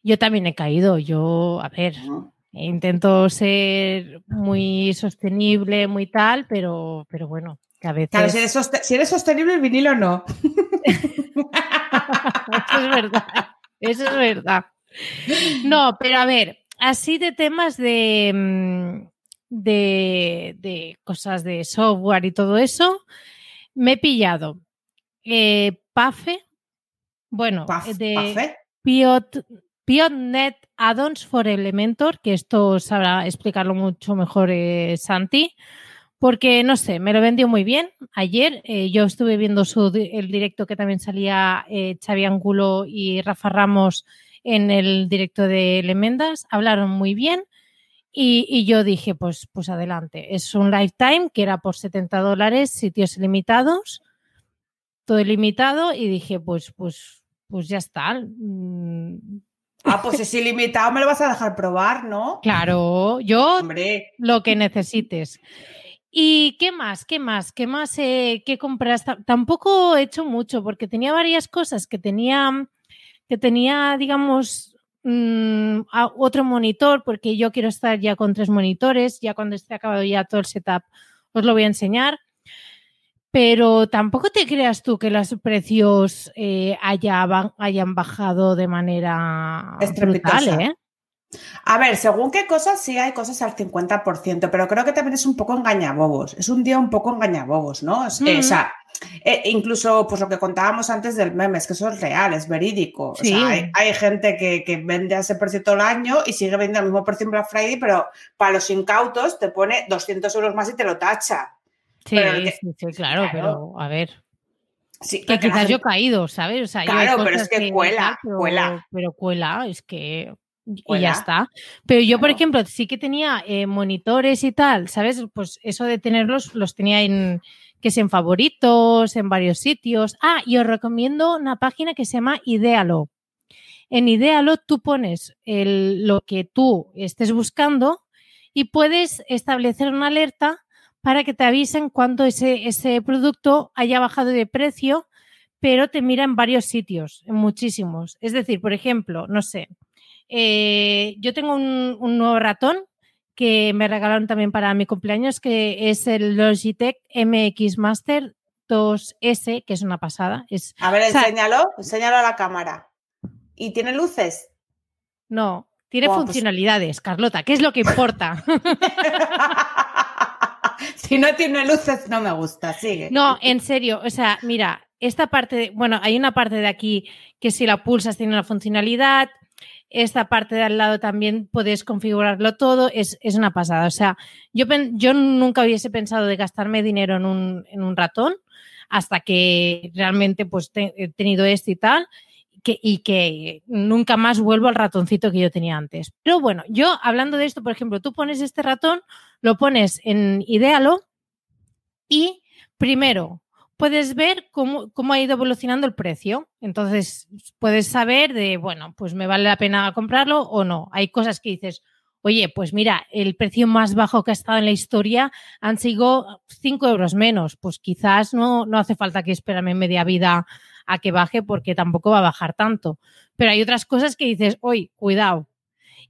Yo también he caído. Yo, a ver, intento ser muy sostenible, muy tal, pero, pero bueno, que a veces. Claro, si eres, si eres sostenible, el vinilo no. Eso es verdad. Eso es verdad. No, pero a ver, así de temas de, mm, de, de cosas de software y todo eso, me he pillado eh, Pafe, bueno, Paf, de paf, Piot, Piotnet Addons for Elementor, que esto sabrá explicarlo mucho mejor eh, Santi, porque no sé, me lo vendió muy bien. Ayer eh, yo estuve viendo su, el directo que también salía eh, Xavi Angulo y Rafa Ramos en el directo de Lemendas, hablaron muy bien y, y, yo dije, pues, pues adelante. Es un lifetime que era por 70 dólares, sitios limitados, todo ilimitado y dije, pues, pues, pues ya está. Mm. Ah, pues es ilimitado, me lo vas a dejar probar, ¿no? Claro, yo Hombre. lo que necesites. ¿Y qué más? ¿Qué más? ¿Qué más? Eh, ¿Qué compras? Tampoco he hecho mucho porque tenía varias cosas que tenía, que tenía, digamos, mmm, otro monitor porque yo quiero estar ya con tres monitores. Ya cuando esté acabado ya todo el setup os lo voy a enseñar. Pero tampoco te creas tú que los precios eh, haya, hayan bajado de manera brutal, ¿eh? A ver, según qué cosas, sí hay cosas al 50%, pero creo que también es un poco engañabobos. Es un día un poco engañabobos, ¿no? O sea, eh, incluso pues lo que contábamos antes del meme, es que eso es real, es verídico. O sea, hay, gente que, vende a ese precio todo el año y sigue vendiendo al mismo precio en Black Friday, pero para los incautos te pone 200 euros más y te lo tacha. Sí, sí, claro, pero a ver. Sí, que quizás yo he caído, ¿sabes? claro, pero es que, cuela, cuela. Pero cuela, es que y ya está. Pero yo, por ejemplo, sí que tenía eh, monitores y tal, ¿sabes? Pues eso de tenerlos los tenía en que es en favoritos, en varios sitios. Ah, y os recomiendo una página que se llama Idealo. En Idealo tú pones el, lo que tú estés buscando y puedes establecer una alerta para que te avisen cuando ese, ese producto haya bajado de precio, pero te mira en varios sitios, en muchísimos. Es decir, por ejemplo, no sé, eh, yo tengo un, nuevo ratón que me regalaron también para mi cumpleaños, que es el Logitech MX Master 2S, que es una pasada. Es, a ver, enséñalo, enséñalo a la cámara. ¿Y tiene luces? No, tiene pues funcionalidades, Carlota, ¿qué es lo que importa? si no tiene luces, no me gusta, sigue. No, en serio, o sea, mira, esta parte, bueno, hay una parte de aquí que si la pulsas tiene una funcionalidad, esta parte de al lado también puedes configurarlo todo, es, una pasada. O sea, yo, yo nunca hubiese pensado de gastarme dinero en un, en un ratón hasta que realmente pues he tenido esto y tal. Que, y que nunca más vuelvo al ratoncito que yo tenía antes. Pero bueno, yo hablando de esto, por ejemplo, tú pones este ratón, lo pones en Idealo y primero puedes ver cómo, ha ido evolucionando el precio. Entonces, puedes saber de, bueno, pues me vale la pena comprarlo o no. Hay cosas que dices, oye, pues mira, el precio más bajo que ha estado en la historia han sido 5 euros menos. Pues quizás no, no hace falta que espérame media vida a que baje porque tampoco va a bajar tanto. Pero hay otras cosas que dices, oye, cuidado.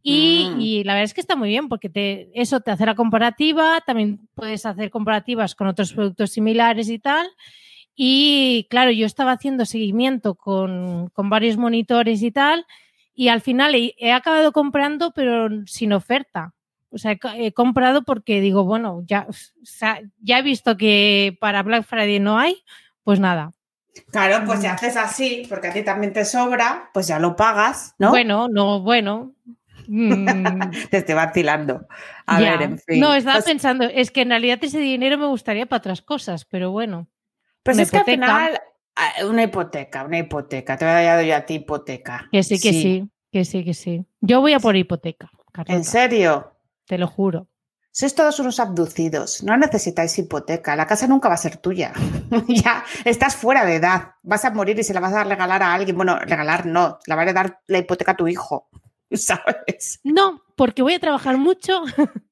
Y, mm. y, la verdad es que está muy bien porque te, eso te hace la comparativa, también puedes hacer comparativas con otros productos similares y tal. Y claro, yo estaba haciendo seguimiento con, con varios monitores y tal, y al final he, acabado comprando, pero sin oferta. O sea, he, comprado porque digo, bueno, ya, ya he visto que para Black Friday no hay, pues nada, Claro, pues si mm. haces así, porque a ti también te sobra, pues ya lo pagas, ¿no? Bueno, no, bueno. Mm. te estoy vacilando. A ver, en fin. No, estaba pues pensando, es que en realidad ese dinero me gustaría para otras cosas, pero bueno. Pues es que al final, ah, una hipoteca, una hipoteca. Te voy a dar yo a ti hipoteca. Que sí, que sí, que sí, que sí. Yo voy a por hipoteca. ¿En serio? Te lo juro. Sois todos unos abducidos, no necesitáis hipoteca, la casa nunca va a ser tuya. ya estás fuera de edad, vas a morir y se la vas a regalar a alguien. Bueno, regalar no, la vas a dar la hipoteca a tu hijo, ¿sabes? No, porque voy a trabajar mucho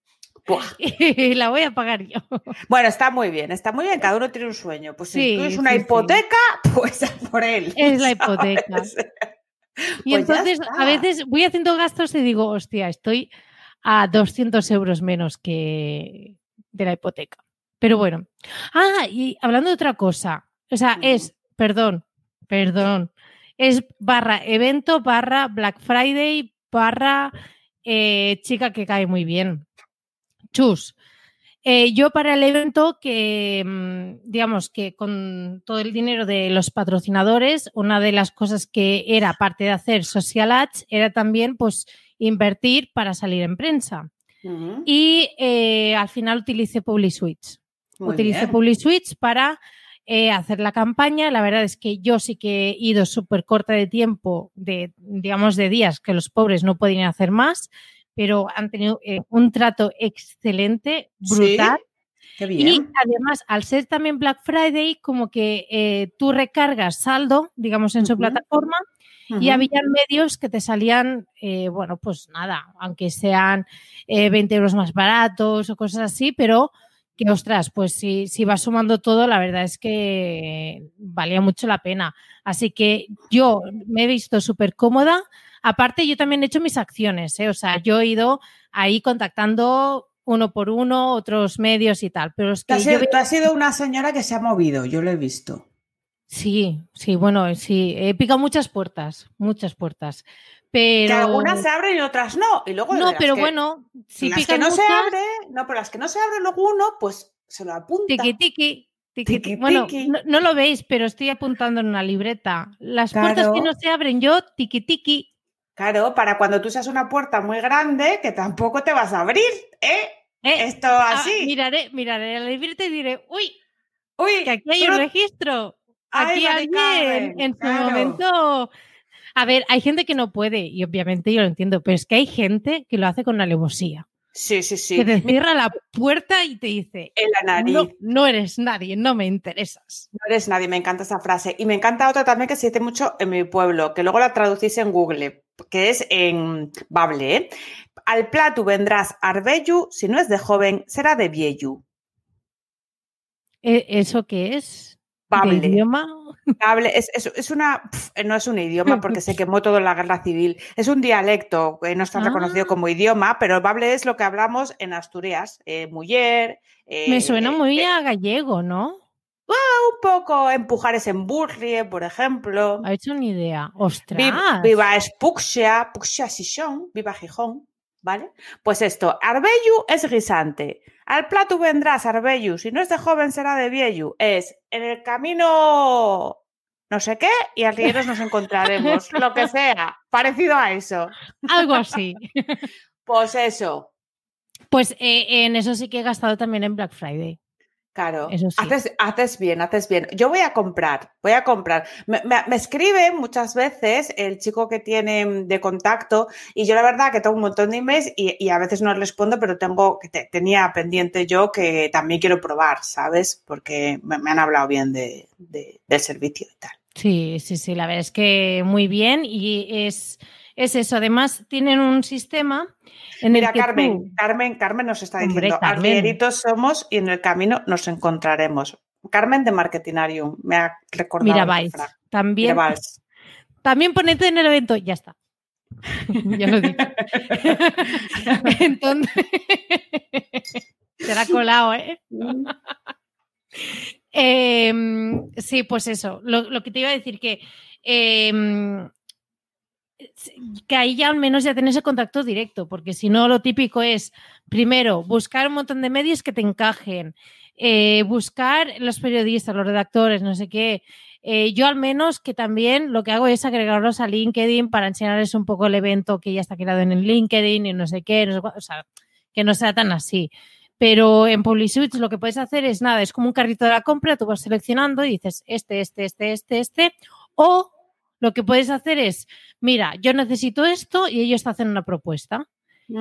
y la voy a pagar yo. Bueno, está muy bien, está muy bien, cada uno tiene un sueño. Pues si tú es una hipoteca, pues por él. Es la hipoteca. y pues entonces a veces voy haciendo gastos y digo, hostia, estoy a 200 euros menos que de la hipoteca. Pero bueno. Ah, y hablando de otra cosa, o sea, es, perdón, perdón, es barra evento, barra Black Friday, barra eh, chica que cae muy bien. Chus. Eh, yo para el evento que, mm, digamos que con todo el dinero de los patrocinadores, una de las cosas que era parte de hacer social ads era también pues invertir para salir en prensa. Y eh, al final utilicé PubliSwitch. utilicé PubliSwitch para eh, hacer la campaña. La verdad es que yo sí que he ido súper corta de tiempo, de, digamos, de días que los pobres no podían hacer más, pero han tenido eh, un trato excelente, brutal. Y además, al ser también Black Friday, como que eh, tú recargas saldo, digamos, en su plataforma y había medios que te salían, bueno, pues nada, aunque sean 20 euros más baratos o cosas así, pero que ostras, pues si, si vas sumando todo, la verdad es que valía mucho la pena. Así que yo me he visto súper cómoda. Aparte, yo también he hecho mis acciones, ¿eh? o sea, yo he ido ahí contactando uno por uno, otros medios y tal. Pero es que tú has sido una señora que se ha movido, yo lo he visto. Sí, sí, bueno, sí, he picado muchas puertas, muchas puertas. Pero... Que algunas se abren y otras no. Y luego no, pero bueno, si las que no se abre, no, pero las que no se abren luego uno, pues se lo apunta. Tiki tiki. Tiki, bueno, no, lo veis, pero estoy apuntando en una libreta. Las puertas que no se abren, yo tiki tiki. Claro, para cuando tú seas una puerta muy grande, que tampoco te vas a abrir, ¿eh? ¿Eh? Esto ah, así. miraré, miraré la libreta y diré, uy, uy, que aquí hay un registro. Aquí alguien en su momento a ver, hay gente que no puede, y obviamente yo lo entiendo, pero es que hay gente que lo hace con alevosía. Sí, sí, sí. Que te cierra la puerta y te dice, en la nariz. No, no, eres nadie, no me interesas. No eres nadie, me encanta esa frase. Y me encanta otra también que se dice mucho en mi pueblo, que luego la traducís en Google, que es en Bable. ¿eh? Al plato vendrás arbellu, si no es de joven, será de vieju. ¿E-, ¿Eso qué es? Bable. idioma? Es, es, una, no es un idioma porque se quemó todo en la guerra civil. Es un dialecto que no está reconocido ah. como idioma, pero Bable es lo que hablamos en Asturias. Eh, mujer. Me suena eh, muy eh, a gallego, ¿no? un poco empujar ese emburrie, por ejemplo. Ha hecho una idea. ¡Ostras! Viva, viva Espuxia, Puxia Sison, viva Gijón. ¿Vale? Pues esto, Arbellu es guisante. Al plato vendrás, Arbellu. Si no es de joven, será de viejo. Es en el camino no sé qué y al nos encontraremos. lo que sea. Parecido a eso. Algo así. pues eso. Pues eh, en eso sí que he gastado también en Black Friday. Claro, haces, bien, haces bien. Yo voy a comprar, voy a comprar. Me, escribe muchas veces el chico que tiene de contacto y yo la verdad que tengo un montón de emails y, a veces no respondo, pero tengo que tenía pendiente yo que también quiero probar, ¿sabes? Porque me, han hablado bien de, del servicio y tal. Sí, sí, sí, la verdad es que muy bien y es, es eso. Además, tienen un sistema Mira, Carmen, Carmen, Carmen nos está diciendo, arrieritos somos y en el camino nos encontraremos. Carmen de Marketinarium, me ha recordado. Mira, vais. También, también ponete en el evento, ya está. ya lo dicho. Entonces, será colado, ¿eh? Em, sí, pues eso. Lo, que te iba a decir que em, que ahí ya al menos ya tenés el contacto directo, porque si no, lo típico es, primero, buscar un montón de medios que te encajen, eh, buscar los periodistas, los redactores, no sé qué. Eh, yo al menos que también lo que hago es agregarlos a LinkedIn para enseñarles un poco el evento que ya está creado en el LinkedIn y no sé qué, o sea, que no sea tan así. Pero en PubliSwitch lo que puedes hacer es nada, es como un carrito de la compra, tú vas seleccionando y dices este, este, este, este, este, o lo que puedes hacer es, mira, yo necesito esto y ellos te hacen una propuesta.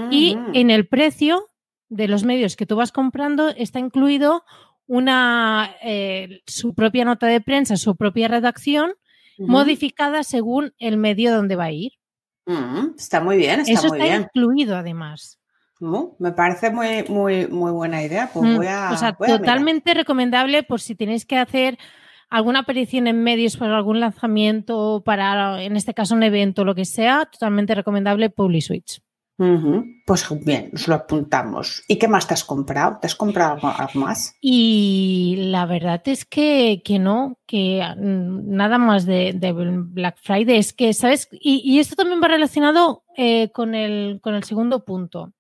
Y en el precio de los medios que tú vas comprando está incluido una eh, su propia nota de prensa, su propia redacción, modificada según el medio donde va a ir. está muy bien, está Eso muy está bien. incluido además. me parece muy, muy, muy buena idea. Pues mm, voy a, o sea, totalmente recomendable por si tenéis que hacer alguna aparición en medios para algún lanzamiento, para en este caso un evento, lo que sea, totalmente recomendable PubliSwitch. Pues bien, nos lo apuntamos. ¿Y qué más te has comprado? ¿Te has comprado algo, más? Y la verdad es que, no, que mm, nada más de, Black Friday. Es que, ¿sabes? Y, esto también va relacionado eh, con, el, con el segundo punto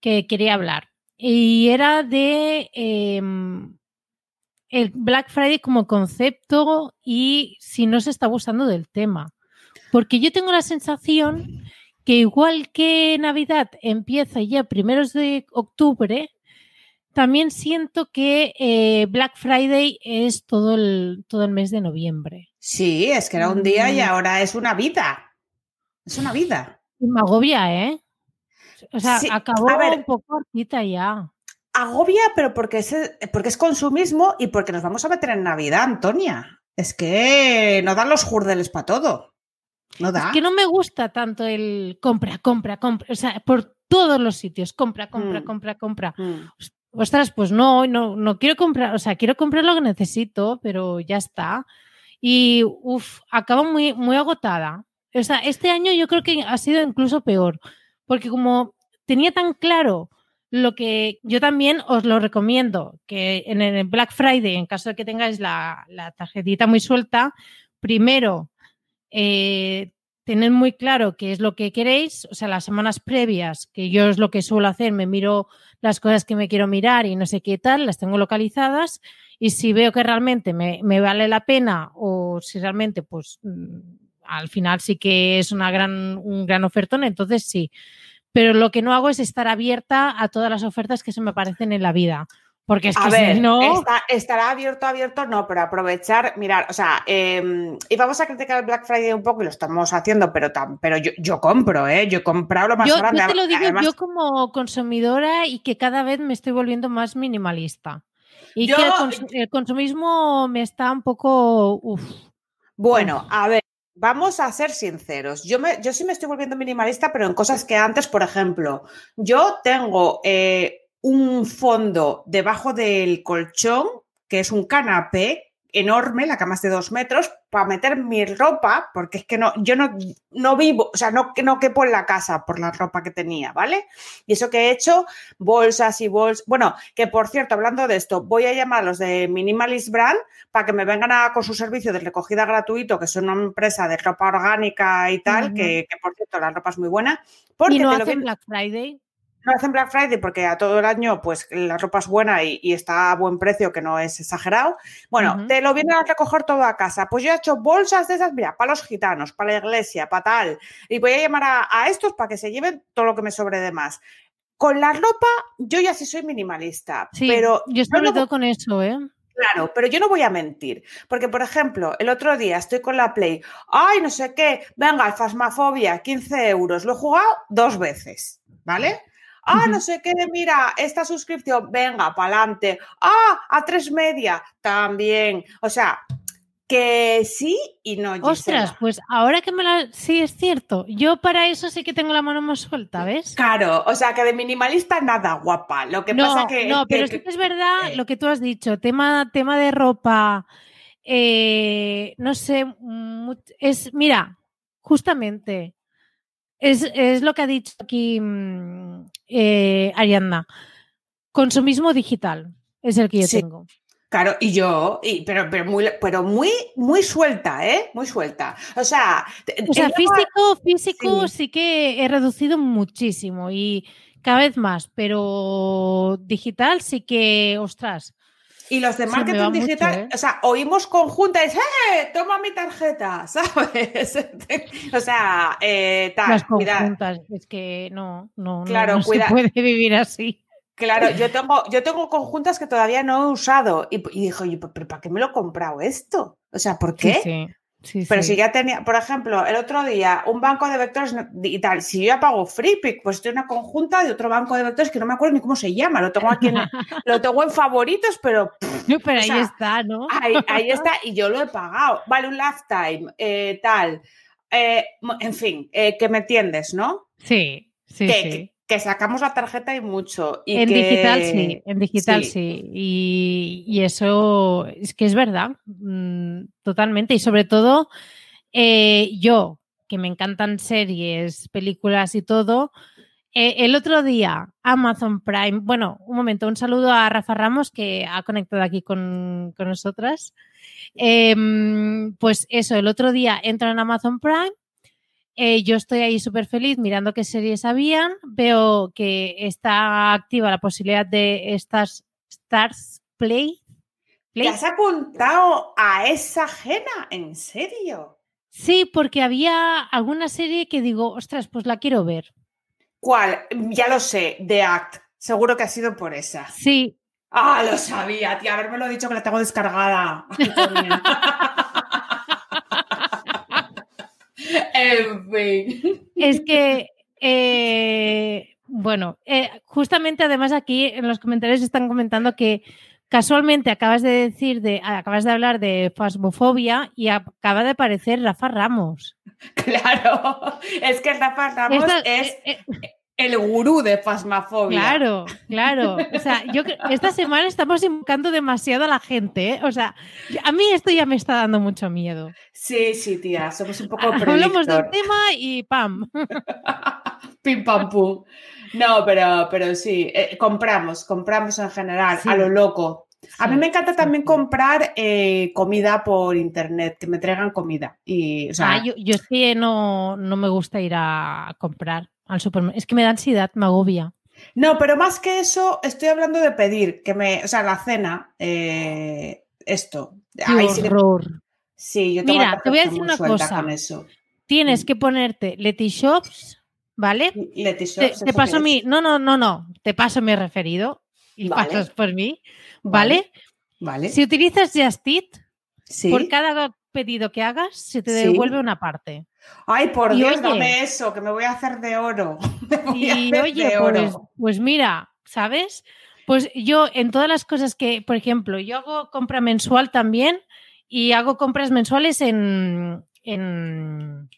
que quería hablar. Y era de em, el Black Friday como concepto y si no se está gustando del tema. Porque yo tengo la sensación que igual que Navidad empieza ya primeros de octubre, también siento que eh, Black Friday es todo el, todo el mes de noviembre. Sí, es que era un día y Mm. ahora es una vida. Es una vida. Me agobia, ¿eh? O sea, Sí, acabó ver. un poco hartita ya. Agobia, pero porque es, porque es consumismo y porque nos vamos a meter en Navidad, Antonia. Es que no dan los jurdeles para todo. No da. Es que no me gusta tanto el compra, compra, compra. O sea, por todos los sitios, compra, compra, Mm. compra, compra. Mm. Ostras, pues no, no, no quiero comprar, o sea, quiero comprar lo que necesito, pero ya está. Y uff, acabo muy, muy agotada. O sea, este año yo creo que ha sido incluso peor, porque como tenía tan claro lo que yo también os lo recomiendo, que en el Black Friday, en caso de que tengáis la, tarjetita muy suelta, primero eh, tened muy claro qué es lo que queréis, o sea, las semanas previas, que yo es lo que suelo hacer, me miro las cosas que me quiero mirar y no sé qué tal, las tengo localizadas y si veo que realmente me, me vale la pena o si realmente pues mm, al final sí que es una gran, un gran ofertón, entonces sí. Pero lo que no hago es estar abierta a todas las ofertas que se me aparecen en la vida. Porque es que A ver, si no. está- estará abierto, abierto, no, pero aprovechar, mirar, o sea, eh, y vamos a criticar el Black Friday un poco y lo estamos haciendo, pero, tam- pero yo, yo compro, ¿eh? Yo he comprado lo más Yo, grande. yo te lo digo Además, yo como consumidora y que cada vez me estoy volviendo más minimalista. Y Yo- que el, cons- el consumismo me está un poco. Uf. Bueno, a ver, vamos a ser sinceros. Yo, me, yo sí me estoy volviendo minimalista, pero en cosas que antes, por ejemplo, yo tengo eh, un fondo debajo del colchón, que es un canapé enorme, la cama es de dos metros, para meter mi ropa, porque es que no, yo no, no vivo, o sea, no, que no quepo en la casa por la ropa que tenía, ¿vale? Y eso que he hecho, bolsas y bolsas. Bueno, que por cierto, hablando de esto, voy a llamar a los de Minimalist Brand para que me vengan a, con su servicio de recogida gratuito, que son una empresa de ropa orgánica y tal, que, que, por cierto la ropa es muy buena. Porque Y no hacen Black Friday. No hacen Black Friday porque a todo el año pues la ropa es buena y, y está a buen precio, que no es exagerado. Bueno, te lo vienen a recoger todo a casa. Pues yo he hecho bolsas de esas, mira, para los gitanos, para la iglesia, para tal. Y voy a llamar a, a estos para que se lleven todo lo que me sobre de más. Con la ropa, yo ya sí soy minimalista, Sí, pero yo sobre no- todo con eso, ¿eh? Claro, pero yo no voy a mentir, porque por ejemplo, el otro día estoy con la Play, ay, no sé qué, venga, Fasmafobia, 15 euros, lo he jugado dos veces, ¿vale? Ah, no sé qué, mira, esta suscripción, venga, pa'lante. Ah, a tres media, también. O sea, que sí y no, Gisela. Ostras, pues ahora que me la. Sí, es cierto. Yo para eso sí que tengo la mano más suelta, ¿ves? Claro, o sea, que de minimalista nada, guapa. Lo que no, pasa que... no, pero que- sí que es verdad eh. lo que tú has dicho, tema, tema de ropa, eh, no sé, es, mira, justamente, es, es lo que ha dicho aquí mm, eh, Ariadna, consumismo digital es el que yo Sí. tengo. Claro, y yo, y, pero, pero, muy, pero muy, muy suelta, ¿eh? Muy suelta. O sea, O sea, físico, físico Sí. sí que he reducido muchísimo y cada vez más, pero digital sí que, ostras, Y los de marketing mucho, digital, ¿eh? o sea, oímos conjuntas, ¡eh! Toma mi tarjeta, ¿sabes? o sea, eh, tal, las cuidado. conjuntas, es que no, no, Claro, no, cuida- se puede vivir así. Claro, yo tengo, yo tengo conjuntas que todavía no he usado. Y, y dijo, "Oye, ¿pero para qué me lo he comprado esto? O sea, ¿por qué? Sí, sí. Sí, Pero sí. si ya tenía, por ejemplo, el otro día, un banco de vectores y tal, si yo ya pago FreePick, pues estoy en una conjunta de otro banco de vectores que no me acuerdo ni cómo se llama, lo tengo aquí en, lo tengo en favoritos, pero No, pero ahí sea, está, ¿no? Ahí, ahí está, y yo lo he pagado. Vale, un lifetime, eh, tal. Eh, en fin, eh, que me entiendes, ¿no? Sí, sí, que, sí. que- que sacamos la tarjeta y mucho. Y en que- digital sí, en digital sí. sí. Y, y eso es que es verdad, mm, totalmente. Y sobre todo, eh, yo, que me encantan series, películas y todo, eh, el otro día Amazon Prime, bueno, un momento, un saludo a Rafa Ramos que ha conectado aquí con, con nosotras. Em, pues eso, el otro día entro en Amazon Prime eh, yo estoy ahí súper feliz mirando qué series habían. Veo que está activa la posibilidad de estas Stars Play. ¿Te has apuntado a esa ajena? ¿En serio? Sí, porque había alguna serie que digo, ostras, pues la quiero ver. ¿Cuál? Ya lo sé, The Act. Seguro que ha sido por esa. Sí, Ah, lo sabía, tía, haberme lo dicho que la tengo descargada. en fin. Es que, eh, bueno, eh, justamente además aquí en los comentarios están comentando que casualmente acabas de decir, de, acabas de hablar de fasmofobia y acaba de aparecer Rafa Ramos. Claro, es que Rafa Ramos es... Eh, el gurú de fasmafobia. Claro, claro. O sea, yo esta semana estamos invocando demasiado a la gente. ¿eh? O sea, a mí esto ya me está dando mucho miedo. Sí, sí, tía. Somos un poco Hablamos del tema y ¡pam! Pim, pam, pum. No, pero, pero sí, eh, compramos, compramos en general, a lo loco. a mí me encanta también comprar eh, comida por internet, que me traigan comida. Y, o sea, ah, yo, yo es que no, no me gusta ir a comprar al supermercado. Es que me da ansiedad, me agobia. No, pero más que eso, estoy hablando de pedir, que me, o sea, la cena, eh, esto. Qué horror. Sí, yo tengo Mira, te voy a decir una cosa. Tienes mm. que ponerte Shops, ¿vale? Letyshops. Te, te paso mi, no, no, no, no, te paso mi referido y pasas por mí, ¿vale? Vale. Si utilizas Just Eat, por cada pedido que hagas, se te devuelve una parte. Ay, por Dios, dame eso, que me voy a hacer de oro. y oye, pues, pues, mira, ¿sabes? Pues yo en todas las cosas que, por ejemplo, yo hago compra mensual también y hago compras mensuales en, en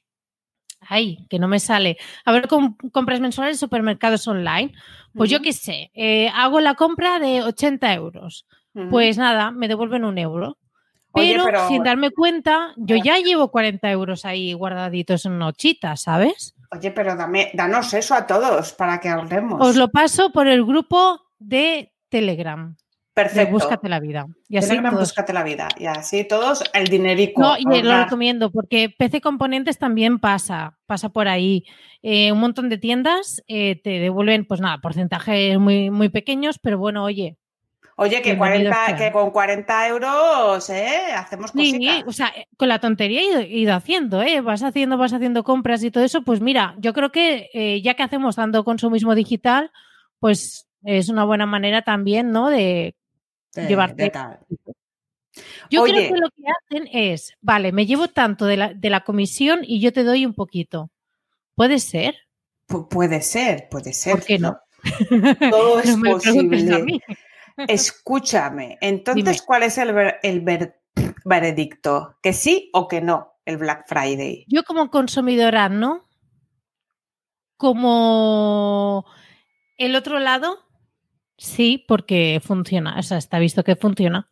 ay, que no me sale. A ver, compras mensuales en supermercados online. Pues yo qué sé, eh, hago la compra de 80 euros. Pues nada, me devuelven un euro. Pero, sin darme cuenta, yo ya llevo 40 euros ahí guardaditos en nochita, ¿sabes? Oye, pero dame, danos eso a todos para que hablemos. Os lo paso por el grupo de Telegram. Perfecto. búscate la vida. Y así Telegram, búscate la vida. Y así todos el dinerico. No, y lo recomiendo porque PC Componentes también pasa, pasa por ahí. Eh, un montón de tiendas eh, te devuelven, pues nada, porcentajes muy, muy pequeños, pero bueno, oye, Oye, que, 40, que con 40 euros ¿eh? hacemos cositas. Sí, o sea, con la tontería he ido, haciendo, ¿eh? Vas haciendo, vas haciendo compras y todo eso. Pues mira, yo creo que eh, ya que hacemos tanto consumismo digital, pues es una buena manera también, ¿no? De, llevarte. yo creo que lo que hacen es, vale, me llevo tanto de la, de la comisión y yo te doy un poquito. ¿Puede ser? puede ser, puede ser. ¿Por qué no? Todo es posible. Escúchame, entonces, ¿cuál es el, el veredicto? ¿Que sí o que no el Black Friday? Yo como consumidora, ¿no? Como el otro lado, sí, porque funciona, o sea, está visto que funciona.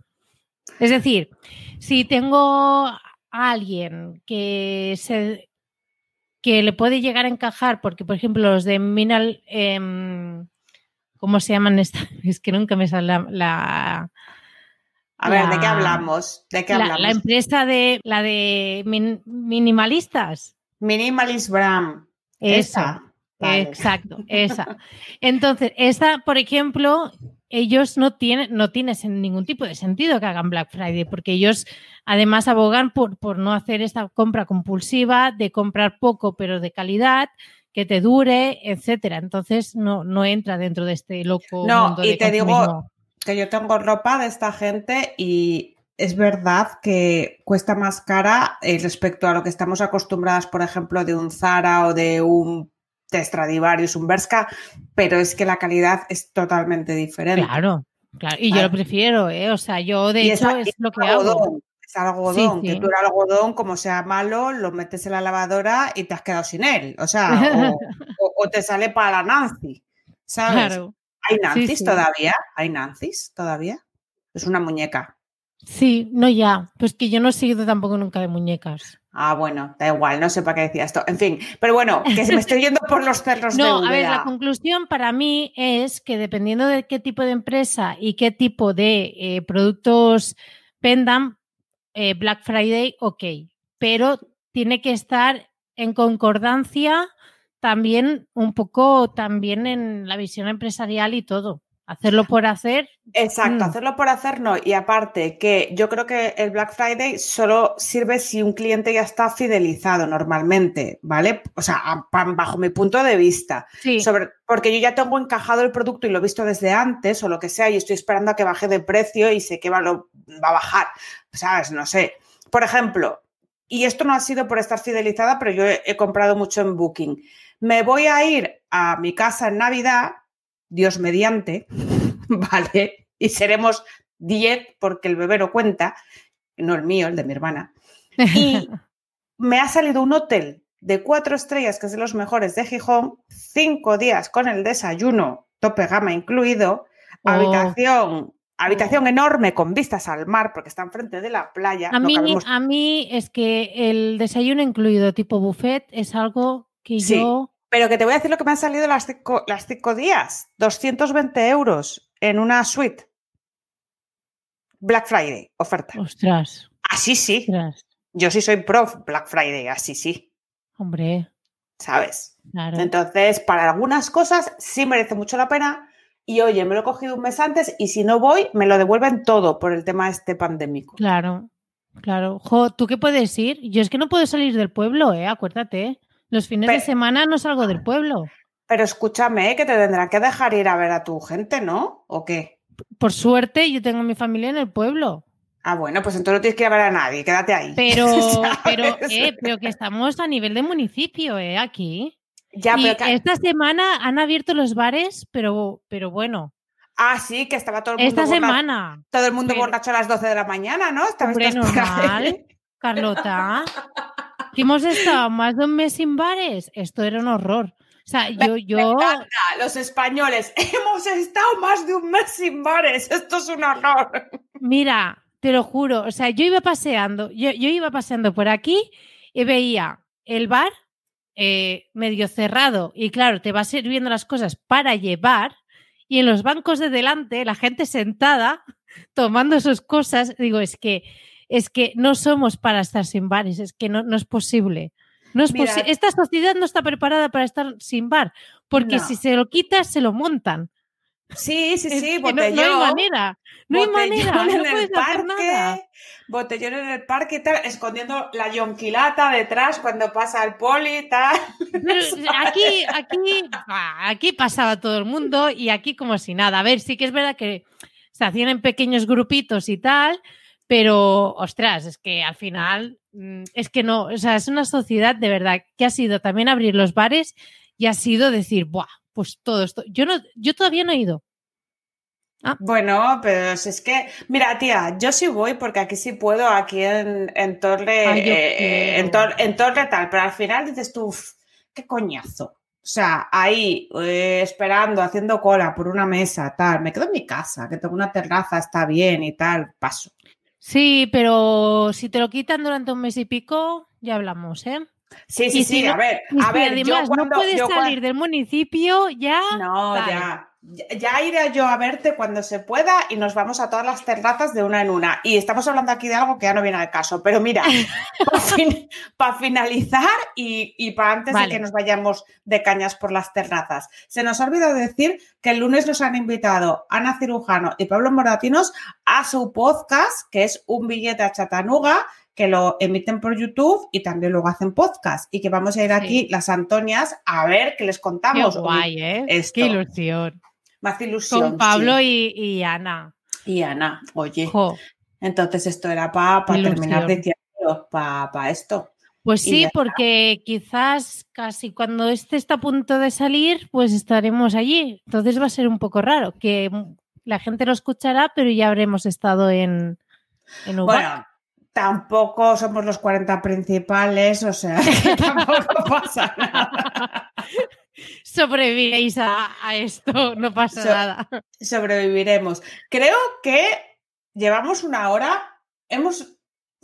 Es decir, si tengo a alguien que se que le puede llegar a encajar, porque por ejemplo los de Minal, em, ¿Cómo se llaman estas? Es que nunca me sale la. a ver, ¿de qué hablamos? ¿De qué la, La empresa de la de minimalistas. Minimalist Bram. Esa. Exacto, esa. Entonces, esta, por ejemplo, ellos no tienen, no tiene ningún tipo de sentido que hagan Black Friday, porque ellos además abogan por, por no hacer esta compra compulsiva, de comprar poco pero de calidad, que te dure, etcétera. Entonces no, no entra dentro de este loco. No, y te digo que yo tengo ropa de esta gente y es verdad que cuesta más cara eh, respecto a lo que estamos acostumbradas, por ejemplo, de un Zara o de un Stradivarius, un Berska, pero es que la calidad es totalmente diferente. Claro, claro. Y yo lo prefiero, ¿eh? O sea, yo de hecho es, lo que hago algodón, que tú el algodón, como sea malo, lo metes en la lavadora y te has quedado sin él. O sea, o, te sale para la Nancy, ¿sabes? ¿Hay Nancy's todavía? ¿Hay Nancy's todavía? Es una muñeca. Sí, no ya. Pues que yo no he seguido tampoco nunca de muñecas. Ah, bueno, da igual, no sé para qué decía esto. En fin, pero bueno, que me estoy yendo por los cerros no, a ver, la conclusión para mí es que dependiendo de qué tipo de empresa y qué tipo de eh, productos vendan, eh, Black Friday, ok, pero tiene que estar en concordancia también un poco también en la visión empresarial y todo. Hacerlo por hacer. Exacto, Mm. hacerlo por hacer no. Y aparte que yo creo que el Black Friday solo sirve si un cliente ya está fidelizado normalmente, ¿vale? O sea, bajo mi punto de vista. Sí. Sobre, porque yo ya tengo encajado el producto y lo he visto desde antes o lo que sea y estoy esperando a que baje de precio y sé que va, lo- va a bajar, ¿sabes? No sé. Por ejemplo, y esto no ha sido por estar fidelizada, pero yo he, he comprado mucho en Booking. Me voy a ir a mi casa en Navidad, Dios mediante, ¿vale? Y seremos 10 porque el bebé no cuenta, no el mío, el de mi hermana. Y me ha salido un hotel de cuatro estrellas, que es de los mejores de Gijón, cinco días con el desayuno, tope gama incluido, Oh. habitación, habitación enorme con vistas al mar, porque está enfrente de la playa. A no mí, cabemos- a mí es que el desayuno incluido tipo buffet es algo que Sí. yo. Pero que te voy a decir lo que me han salido las cinco, las cinco días, 220 euros en una suite. Black Friday, oferta. Ostras, Así sí, ostras. yo sí soy pro Black Friday, así sí, Hombre, ¿sabes? claro. Entonces, para algunas cosas sí merece mucho la pena. Y oye, me lo he cogido un mes antes y si no voy, me lo devuelven todo por el tema este pandémico. Claro, claro. Jo, ¿tú qué puedes ir? Yo es que no puedo salir del pueblo, ¿eh? Acuérdate. Los fines de semana no salgo del pueblo. Pero escúchame, ¿eh? que te tendrán que dejar ir a ver a tu gente, ¿no? ¿O qué? Por suerte, yo tengo mi familia en el pueblo. Ah, bueno, pues entonces no tienes que ir a ver a nadie, quédate ahí. Pero, ¿Sabes? pero, eh, pero que estamos a nivel de municipio, ¿eh? Aquí. Ya, y pero esta semana han abierto los bares, pero, pero bueno, Ah, sí, que estaba todo el mundo, esta borra- semana, todo el mundo pero- borracho a las 12 de la mañana, ¿no? Estabais Hombre, normal. Carlota, que hemos estado más de un mes sin bares, esto era un horror. O sea, yo, Me yo, encanta, los españoles, hemos estado más de un mes sin bares, esto es un horror. mira, te lo juro, o sea, yo iba paseando, yo, yo iba paseando por aquí y veía el bar eh, medio cerrado y claro, te va sirviendo las cosas para llevar y en los bancos de delante la gente sentada tomando sus cosas, digo, es que es que no somos para estar sin bares, es que no, no es posible. No es posi- Esta sociedad no está preparada para estar sin bar, porque No. si se lo quitas, se lo montan. Sí, sí, sí, no, botellón. no hay manera. No hay manera. No en el hacer nada. parque, botellón en el parque tal, escondiendo la yonquilata detrás cuando pasa el poli y tal. Pero aquí, aquí, ah, aquí pasaba todo el mundo y aquí como si nada. A ver, sí que es verdad que se hacían en pequeños grupitos y tal, pero ostras, es que al final mm, es que no, o sea, es una sociedad de verdad que ha sido también abrir los bares y ha sido decir, buah, pues todo esto. Yo no, yo todavía no he ido. Bueno, pero si es que, mira, tía, yo sí voy porque aquí sí puedo, aquí en, en Torre, Ay, eh, en. Tor- en Torre tal, pero al final dices tú, "Uf, qué coñazo. O sea, ahí eh, esperando, haciendo cola por una mesa, tal, me quedo en mi casa, que tengo una terraza, está bien y tal, paso. Sí, pero si te lo quitan durante un mes y pico, ya hablamos, ¿eh? Sí, sí, Y sí, si no- a ver, a ver, yo además cuando, no puedes yo salir del municipio, ya. No, Vale. ya. Ya- iré yo a verte cuando se pueda y nos vamos a todas las terrazas de una en una. Y estamos hablando aquí de algo que ya no viene al caso. Pero mira, para finalizar y, y para antes Vale. de que nos vayamos de cañas por las terrazas, se nos ha olvidado decir que el lunes nos han invitado Ana Cirujano y Pablo Moratinos a su podcast, que es Un billete a Chatanuga, que lo emiten por YouTube y también luego hacen podcast. Y que vamos a ir Sí. aquí, las Antonias, a ver qué les Qué contamos. guay, ¿eh? esto. Qué ilusión. Más ilusión. Con Pablo sí. y, y Ana. y Ana. Oye, Jo. entonces esto era para Ilusión. terminar diciendo, para esto. Pues sí, está. porque quizás casi cuando este está a punto de salir, pues estaremos allí. Entonces va a ser un poco raro, que la gente lo escuchará, pero ya habremos estado en, en. Bueno, tampoco somos los 40 principales, o sea, que tampoco pasa nada. Sobreviviréis a, a esto, no pasa So- nada. Sobreviviremos. Creo que llevamos una hora, hemos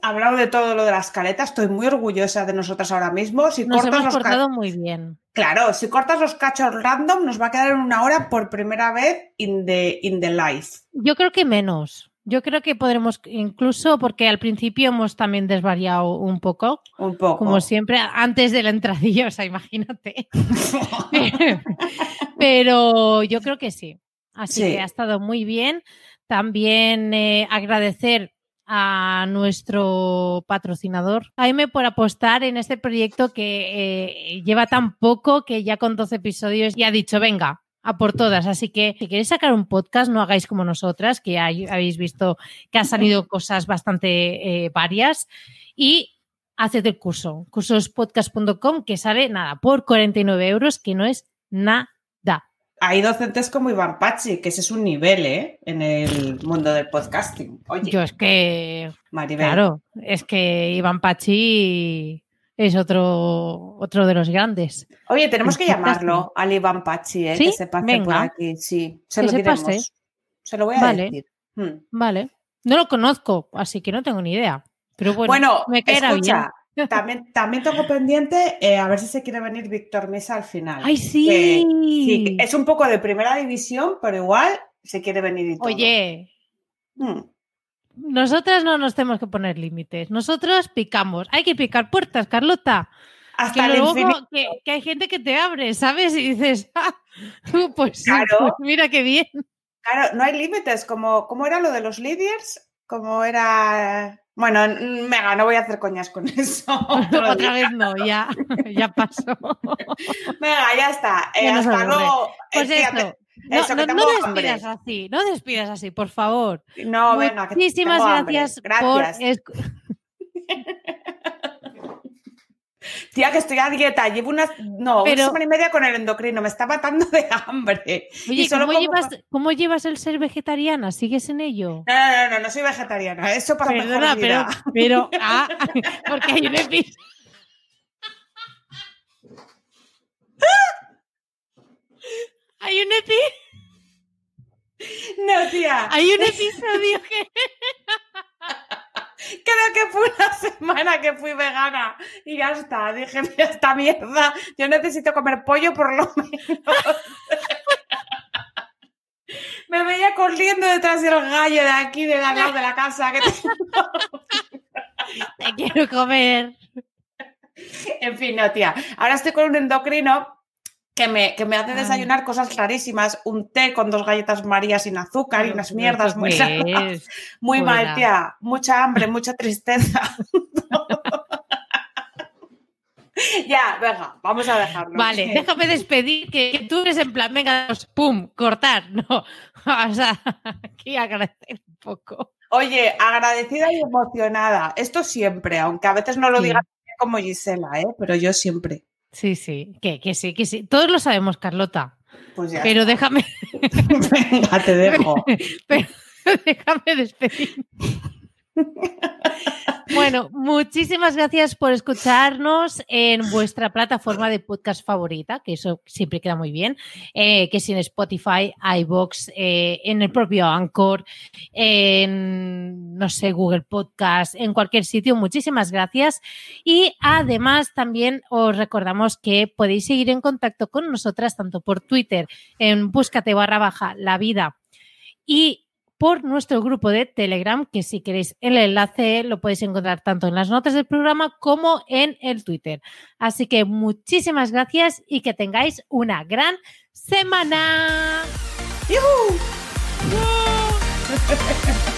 hablado de todo lo de las caletas, estoy muy orgullosa de nosotras ahora mismo. Si Nos cortas hemos los muy bien. Claro, si cortas los cachos random, nos va a quedar en una hora por primera vez in the, in the life. Yo creo que menos. Yo creo que podremos, incluso porque al principio hemos también desvariado un poco, Un poco. como siempre, antes de la entradilla, o sea, imagínate. Pero yo creo que sí. Así que ha estado muy bien. También eh, agradecer a nuestro patrocinador, Jaime, por apostar en este proyecto que eh, lleva tan poco que ya con 12 episodios ya ha dicho, venga, a por todas. Así que si queréis sacar un podcast, no hagáis como nosotras, que ya habéis visto que han salido cosas bastante eh, varias. Y haced el curso, cursospodcast.com, que sale nada, por 49 euros, que no es nada. Hay docentes como Iván Pachi, que ese es un nivel, ¿eh? En el mundo del podcasting. Oye, Yo es que. Maribel. Claro, es que Iván Pachi es otro, otro de los grandes. Oye, tenemos que llamarlo al Iván Pachi, ¿eh? ¿Sí? Que se pase por Venga. aquí. Sí, se Que lo se pase. Se lo voy a Vale. decir. Hmm. Vale. No lo conozco, así que no tengo ni idea. Pero bueno, Bueno, me caerá escucha, también, también tengo pendiente eh, a ver si se quiere venir Víctor Mesa al final. ¡Ay, sí! Sí, es un poco de primera división, pero igual se quiere venir y todo. Oye, Hmm. Nosotras no nos tenemos que poner límites. Nosotros picamos. Hay que picar puertas, Carlota. Hasta Que luego que, que hay gente que te abre, ¿sabes? Y dices, ah, pues, Claro. pues mira qué bien. Claro, no hay límites. Como, ¿Cómo era lo de los líderes? Como era. Bueno, venga, no voy a hacer coñas con eso. Otra día. vez no, ya, ya pasó. Venga, ya está. Eh, hasta luego. Pues Eh, esto. No, eso, no, no despidas así, no despidas así, por favor. No, que Muchísimas gracias, Gracias. por Tía, que estoy a dieta. Llevo una, no, Pero- una semana y media con el endocrino. Me está matando de hambre. Oye, ¿cómo como- llevas, ¿cómo llevas el ser vegetariana? ¿Sigues en ello? No, no, no, no, no soy vegetariana. Eso para Perdona, mejor pero, pero, ah, porque hay un episodio. Hay un, epi- Hay un episodio que Creo que fue una semana que fui vegana y ya está. Dije, mira esta mierda, yo necesito comer pollo por lo menos. Me veía corriendo detrás del gallo de aquí, de al lado de la casa. Que te quiero comer. En fin, no, tía. Ahora estoy con un endocrino que me, que me hace Ay. desayunar cosas rarísimas. Un té con dos galletas marías sin azúcar y unas mierdas muy, muy mal, tía. Mucha hambre, mucha tristeza. ya, venga, vamos a dejarlo. Vale, déjame despedir, que, que tú eres en plan, venga, pues, pum, cortar. No, o sea, aquí agradecer un poco. Oye, agradecida y emocionada. Esto siempre, aunque a veces no lo Sí. diga como Gisela, ¿eh? Pero yo siempre. Sí, sí, que, que sí, que sí. Todos lo sabemos, Carlota. Pues ya. Pero déjame, Venga, te dejo. pero déjame despedir. Bueno, muchísimas gracias por escucharnos en vuestra plataforma de podcast favorita, que eso siempre queda muy bien, eh, que es en Spotify, iBox, eh, en el propio Anchor, en, no sé, Google Podcast, en cualquier sitio. Muchísimas gracias. Y además también os recordamos que podéis seguir en contacto con nosotras tanto por Twitter en búscate barra baja la vida y por nuestro grupo de Telegram, que si queréis el enlace lo podéis encontrar tanto en las notas del programa como en el Twitter. Así que muchísimas gracias y que tengáis una gran semana. ¡Yujú!